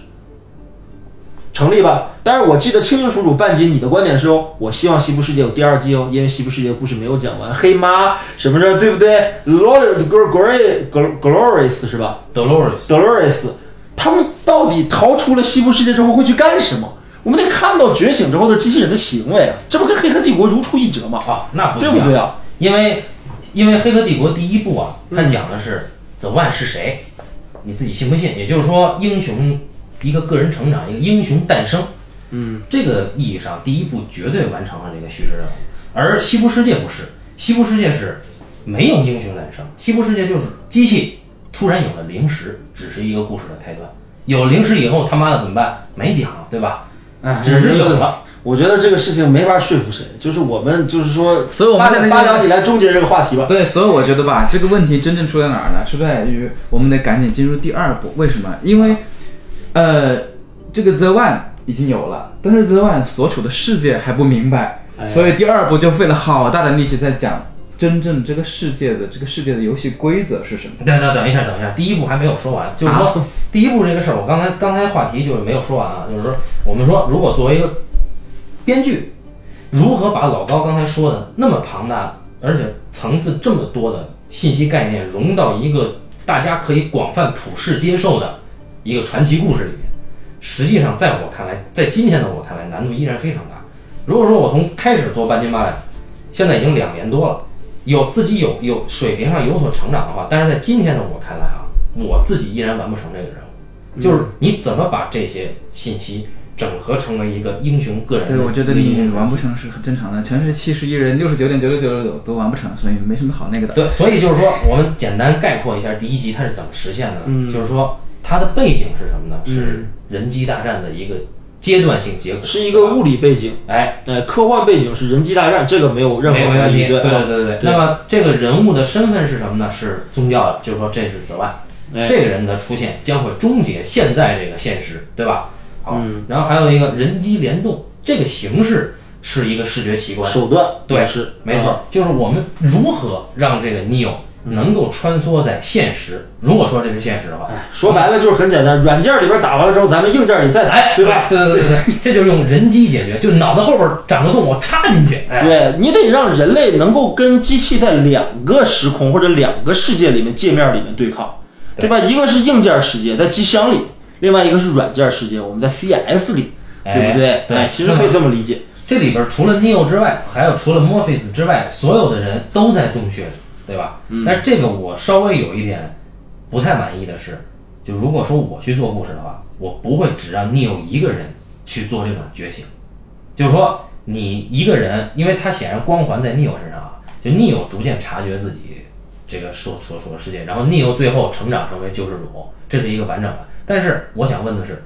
成立吧？但是我记得清清楚楚，半斤你的观点是哦，我希望西部世界有第二季哦，因为西部世界的故事没有讲完。黑妈什么的，对不对？Lord Glory Glorious 是吧？Dolores，Dolores，他们到底逃出了西部世界之后会去干什么？我们得看到觉醒之后的机器人的行为啊，这不跟《黑客帝国》如出一辙吗？啊，那不对不对啊？因为因为《黑客帝国》第一部啊，嗯它讲的是 The One 是谁，你自己信不信？也就是说，英雄一个个人成长，一个英雄诞生。嗯，这个意义上，第一部绝对完成了这个叙事任务，而西部世界不是，西部世界是没有英雄诞生，西部世界就是机器突然有了零食，只是一个故事的开端。有零食以后，他妈的怎么办？没讲，对吧？哎，只是有我觉得了。我觉得这个事情没法说服谁，就是我们就是说，所以我们现在就八两，你来终结这个话题吧。对，所以我觉得吧，这个问题真正出在哪儿呢？出在于我们得赶紧进入第二步。为什么？因为，呃，这个 The One 已经有了，但是 The One 所处的世界还不明白，哎所以第二步就费了好大的力气在讲真正这个世界的这个世界的游戏规则是什么。等等等一下，等一下，第一步还没有说完，就是说、第一步这个事儿，我刚才刚才话题就是没有说完啊，就是说我们说，如果作为一个编剧，如何把老高刚才说的那么庞大，而且层次这么多的信息概念融到一个大家可以广泛普世接受的一个传奇故事里面，实际上在我看来，在今天的我看来，难度依然非常大。如果说我从开始做半斤八两，现在已经两年多了。有自己有有水平上有所成长的话，但是在今天的我看来啊，我自己依然完不成这个任务。就是你怎么把这些信息整合成为一个英雄个人对，我觉得你完不成是很正常的，全是七十一人，六十九点九九九九九都完不成，所以没什么好那个的。对，所以就是说，我们简单概括一下第一集它是怎么实现的？嗯就是说它的背景是什么呢？嗯。是人机大战的一个阶段性结果，是一个物理背景，哎，哎，科幻背景是人机大战，这个没有任何问题。对对对那么这个人物的身份是什么呢？是宗教的，就是说这是 One。哎。这个人的出现将会终结现在这个现实，对吧？好，嗯。然后还有一个人机联动，这个形式是一个视觉奇观，手段对是。没错，就是我们如何让这个 Neo 能够穿梭在现实。如果说这是现实的话，哎，说白了就是很简单，软件里边打完了之后，咱们硬件里再打，哎，对吧？对对对对对，<laughs> 这就是用人机解决，就脑袋后边长个洞，我插进去，哎，对你得让人类能够跟机器在两个时空或者两个世界里面界面里面对抗，对吧？一个是硬件世界，在机箱里；另外一个是软件世界，我们在 CS 里，对不对？哎对哎其实可以这么理解。这里边除了 Neo 之外，还有除了 Morpheus 之外，所有的人都在洞穴里，对吧？嗯但是这个我稍微有一点不太满意的是，就如果说我去做故事的话，我不会只让 Neo 一个人去做这种觉醒，就是说你一个人，因为他显然光环在 Neo 身上啊，就 Neo 逐渐察觉自己这个所所处的世界，然后 Neo 最后成长成为救世主，这是一个完整的。但是我想问的是，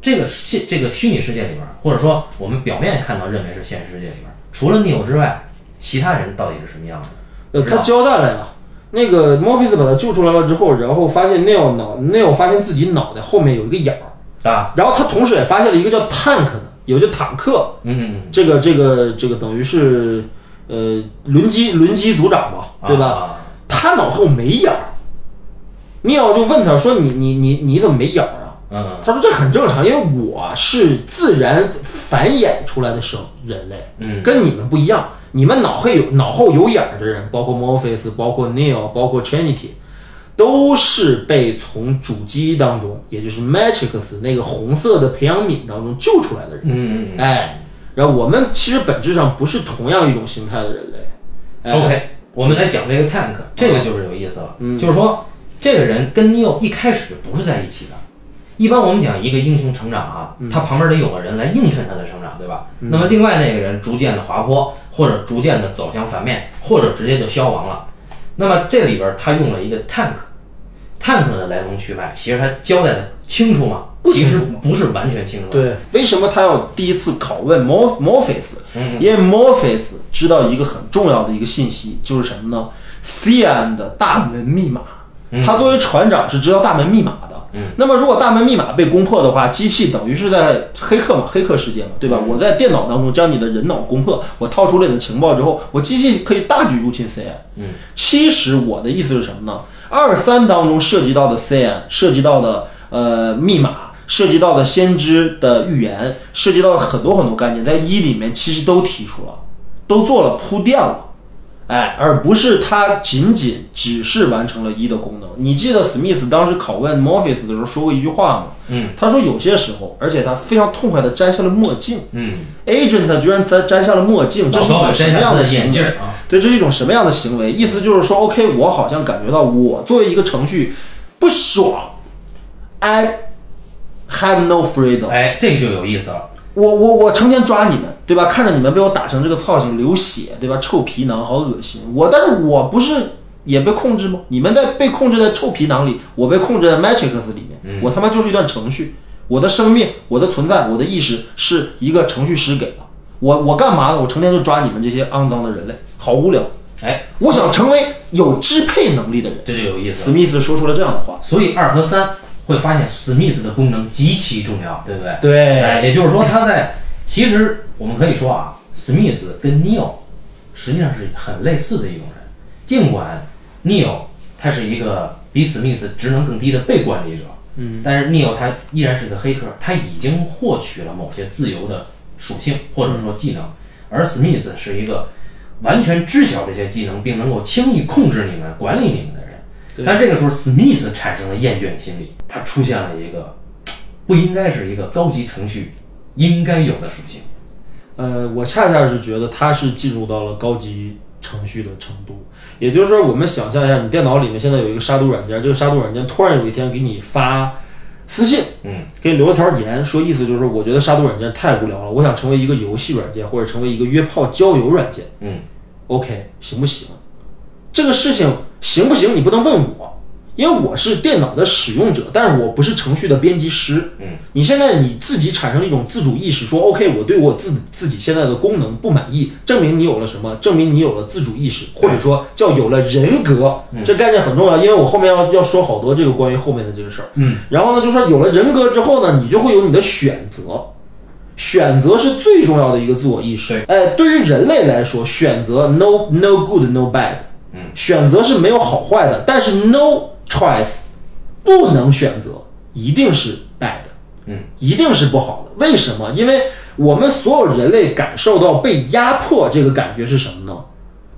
这个现这个虚拟世界里边，或者说我们表面看到认为是现实世界里边，除了 Neo 之外，其他人到底是什么样的？呃，他交代了呀，那个 Morpheus 把他救出来了之后，然后发现 Neo 脑 Neo 发现自己脑袋后面有一个眼儿，啊，然后他同时也发现了一个叫 Tank 的，有一个坦克，嗯，这个这个这个等于是呃轮机轮机组长吧，对吧？啊他脑后没眼儿，Neo 就问他说你你你你怎么没眼儿啊？嗯他说这很正常，因为我是自然繁衍出来的生人类，嗯跟你们不一样。你们脑后有脑后有眼儿的人，包括 Morpheus，包括 Neo，包括 Trinity，都是被从主机当中，也就是 Matrix 那个红色的培养皿当中救出来的人。嗯嗯哎，然后我们其实本质上不是同样一种形态的人类。哎、OK，我们来讲这个 Tank，这个就是有意思了。嗯就是说，这个人跟 Neo 一开始就不是在一起的。一般我们讲一个英雄成长啊，嗯他旁边得有个人来映衬他的成长，对吧？那么另外那个人逐渐的滑坡，或者逐渐的走向反面，或者直接就消亡了。那么这里边他用了一个 Tank，Tank 的来龙去脉，其实他交代的清楚吗？其实不清楚不是完全清楚。对，为什么他要第一次拷问 Mor Morpheus？嗯因为 Morpheus 知道一个很重要的一个信息，就是什么呢？Cian 的大门密码。他作为船长是知道大门密码的。嗯，那么如果大门密码被攻破的话，机器等于是在黑客嘛，黑客世界嘛，对吧？嗯我在电脑当中将你的人脑攻破，我套出了你的情报之后，我机器可以大举入侵 Cian。嗯，其实我的意思是什么呢？二三当中涉及到的 Cian，涉及到的呃密码，涉及到的先知的预言，涉及到的很多很多概念，在一里面其实都提出了，都做了铺垫了。哎，而不是他仅仅只是完成了一的功能。你记得史密斯当时拷问 Morpheus 的时候说过一句话吗？嗯，他说有些时候，而且他非常痛快的摘下了墨镜。嗯，Agent 居然摘摘下了墨镜，这是一种什么样的行为？眼镜啊，对，这是一种什么样的行为？意思就是说，OK，我好像感觉到我作为一个程序不爽，I have no freedom。哎，这个就有意思了。我我我成天抓你们，对吧？看着你们被我打成这个造型，流血，对吧？臭皮囊，好恶心。我，但是我不是也被控制吗？你们在被控制在臭皮囊里，我被控制在 Matrix 里面。我他妈就是一段程序，我的生命、我的存在、我的意识是一个程序师给的。我我干嘛呢？我成天就抓你们这些肮脏的人类，好无聊。哎，我想成为有支配能力的人。这就有意思了。史密斯说出了这样的话。所以二和三会发现史密斯的功能极其重要，对不对？对哎，也就是说他在其实我们可以说啊，史密斯跟 Neo 实际上是很类似的一种人，尽管 Neo 他是一个比史密斯职能更低的被管理者，嗯，但是 Neo 他依然是个黑客，他已经获取了某些自由的属性或者说技能，而史密斯是一个完全知晓这些技能并能够轻易控制你们、管理你们的人。但这个时候，史密斯产生了厌倦心理，他出现了一个不应该是一个高级程序应该有的属性。呃，我恰恰是觉得他是进入到了高级程序的程度。也就是说，我们想象一下，你电脑里面现在有一个杀毒软件，这个杀毒软件突然有一天给你发私信，嗯，给你留了条言，说意思就是说，我觉得杀毒软件太无聊了，我想成为一个游戏软件，或者成为一个约炮交友软件。嗯，OK，行不行？这个事情行不行？你不能问我，因为我是电脑的使用者，但是我不是程序的编辑师。嗯，你现在你自己产生了一种自主意识，说 OK，我对我自自己现在的功能不满意，证明你有了什么？证明你有了自主意识，或者说叫有了人格。这概念很重要，因为我后面要要说好多这个关于后面的这个事儿。嗯，然后呢，就说有了人格之后呢，你就会有你的选择。选择是最重要的一个自我意识。哎，对于人类来说，选择 no no good no bad，嗯，选择是没有好坏的，但是 no choice 不能选择，一定是 bad，嗯，一定是不好的。为什么？因为我们所有人类感受到被压迫这个感觉是什么呢？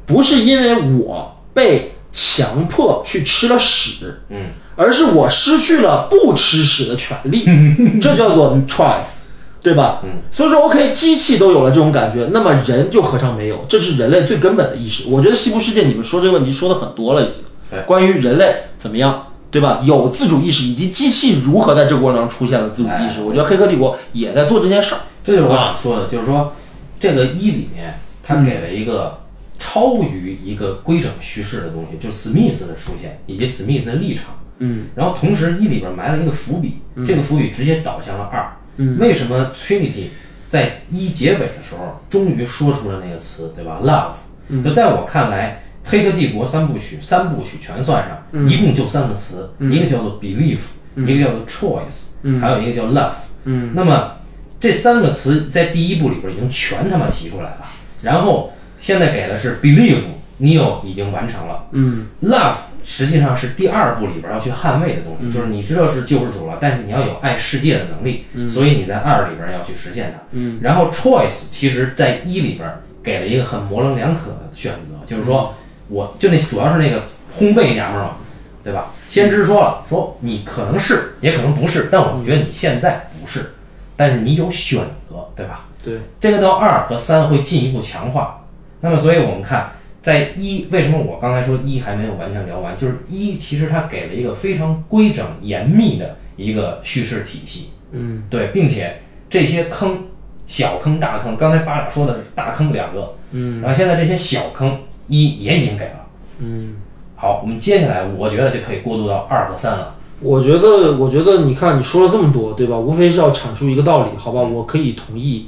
不是因为我被强迫去吃了屎，嗯，而是我失去了不吃屎的权利，<laughs> 这叫做 choice。对吧？嗯，所以说，OK，机器都有了这种感觉，那么人就何尝没有？这是人类最根本的意识。我觉得西部世界你们说这个问题说的很多了，已经对。关于人类怎么样，对吧？有自主意识，以及机器如何在这个过程中出现了自主意识，哎我觉得《黑客帝国》也在做这件事儿。这就是我想说的，就是说这个一里面它给了一个超于一个规整叙事的东西，就是 Smith 的出现以及 Smith 的立场。嗯，然后同时一里边埋了一个伏笔，这个伏笔直接导向了二。嗯，为什么 Trinity 在一结尾的时候终于说出了那个词，对吧？Love，、就在我看来，《黑客帝国》三部曲三部曲全算上，一共就三个词，一个叫做 belief，、一个叫做 choice，、还有一个叫 love。嗯，那么这三个词在第一部里边已经全他妈提出来了，然后现在给的是 believe。Neo 已经完成了，嗯，Love 实际上是第二部里边要去捍卫的东西，就是你知道是救世主了，但是你要有爱世界的能力，所以你在二里边要去实现它。嗯，然后 Choice 其实在一里边给了一个很模棱两可的选择，就是说我就那主要是那个烘焙娘们儿嘛，对吧？先知说了，说你可能是，也可能不是，但我们觉得你现在不是，但是你有选择，对吧？对，这个到二和三会进一步强化。那么，所以我们看。在一，为什么我刚才说一还没有完全聊完？就是一，其实它给了一个非常规整、严密的一个叙事体系，嗯，对，并且这些坑，小坑、大坑，刚才巴掌说的是大坑两个，嗯，然后现在这些小坑一也已经给了，嗯，好，我们接下来我觉得就可以过渡到二和三了。我觉得，我觉得你看你说了这么多，对吧？无非是要阐述一个道理，好吧？我可以同意，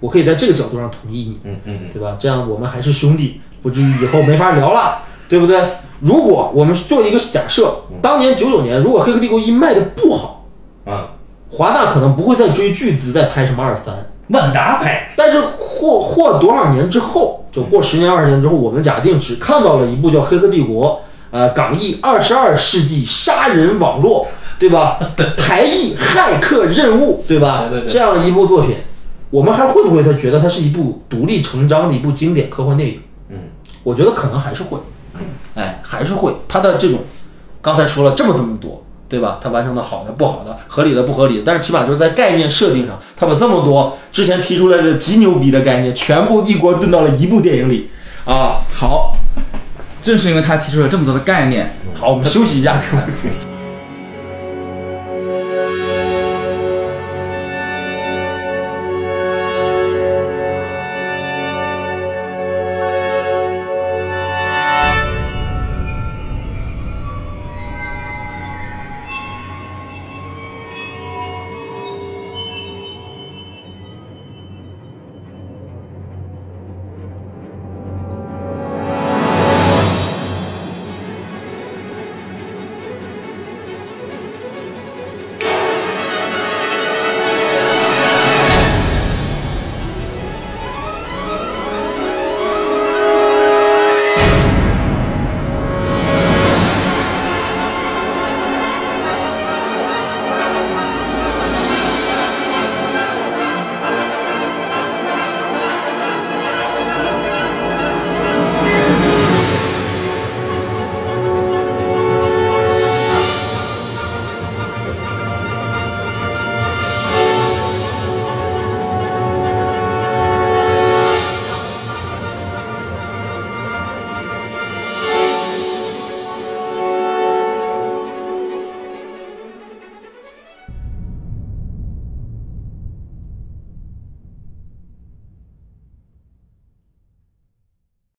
我可以在这个角度上同意你，嗯嗯嗯，对吧？这样我们还是兄弟。不至于以后没法聊了，对不对？如果我们做一个假设，当年九九年，如果《黑客帝国一》卖的不好，嗯，华纳可能不会再追巨资再拍什么二三，万达拍。但是过过多少年之后，就过十年二十年之后，我们假定只看到了一部叫《黑客帝国》，呃，港译二十二世纪杀人网络，对吧？<laughs> 台译骇客任务，对吧？对对对这样一部作品，我们还会不会他觉得它是一部独立成章的一部经典科幻电影？嗯，我觉得可能还是会，哎，还是会。他的这种，刚才说了这么这么多，对吧？他完成的好的、不好的、合理的、不合理的，但是起码就是在概念设定上，他把这么多之前提出来的极牛逼的概念，全部一锅炖到了一部电影里啊！好，正是因为他提出了这么多的概念，好，我们休息一下，各位。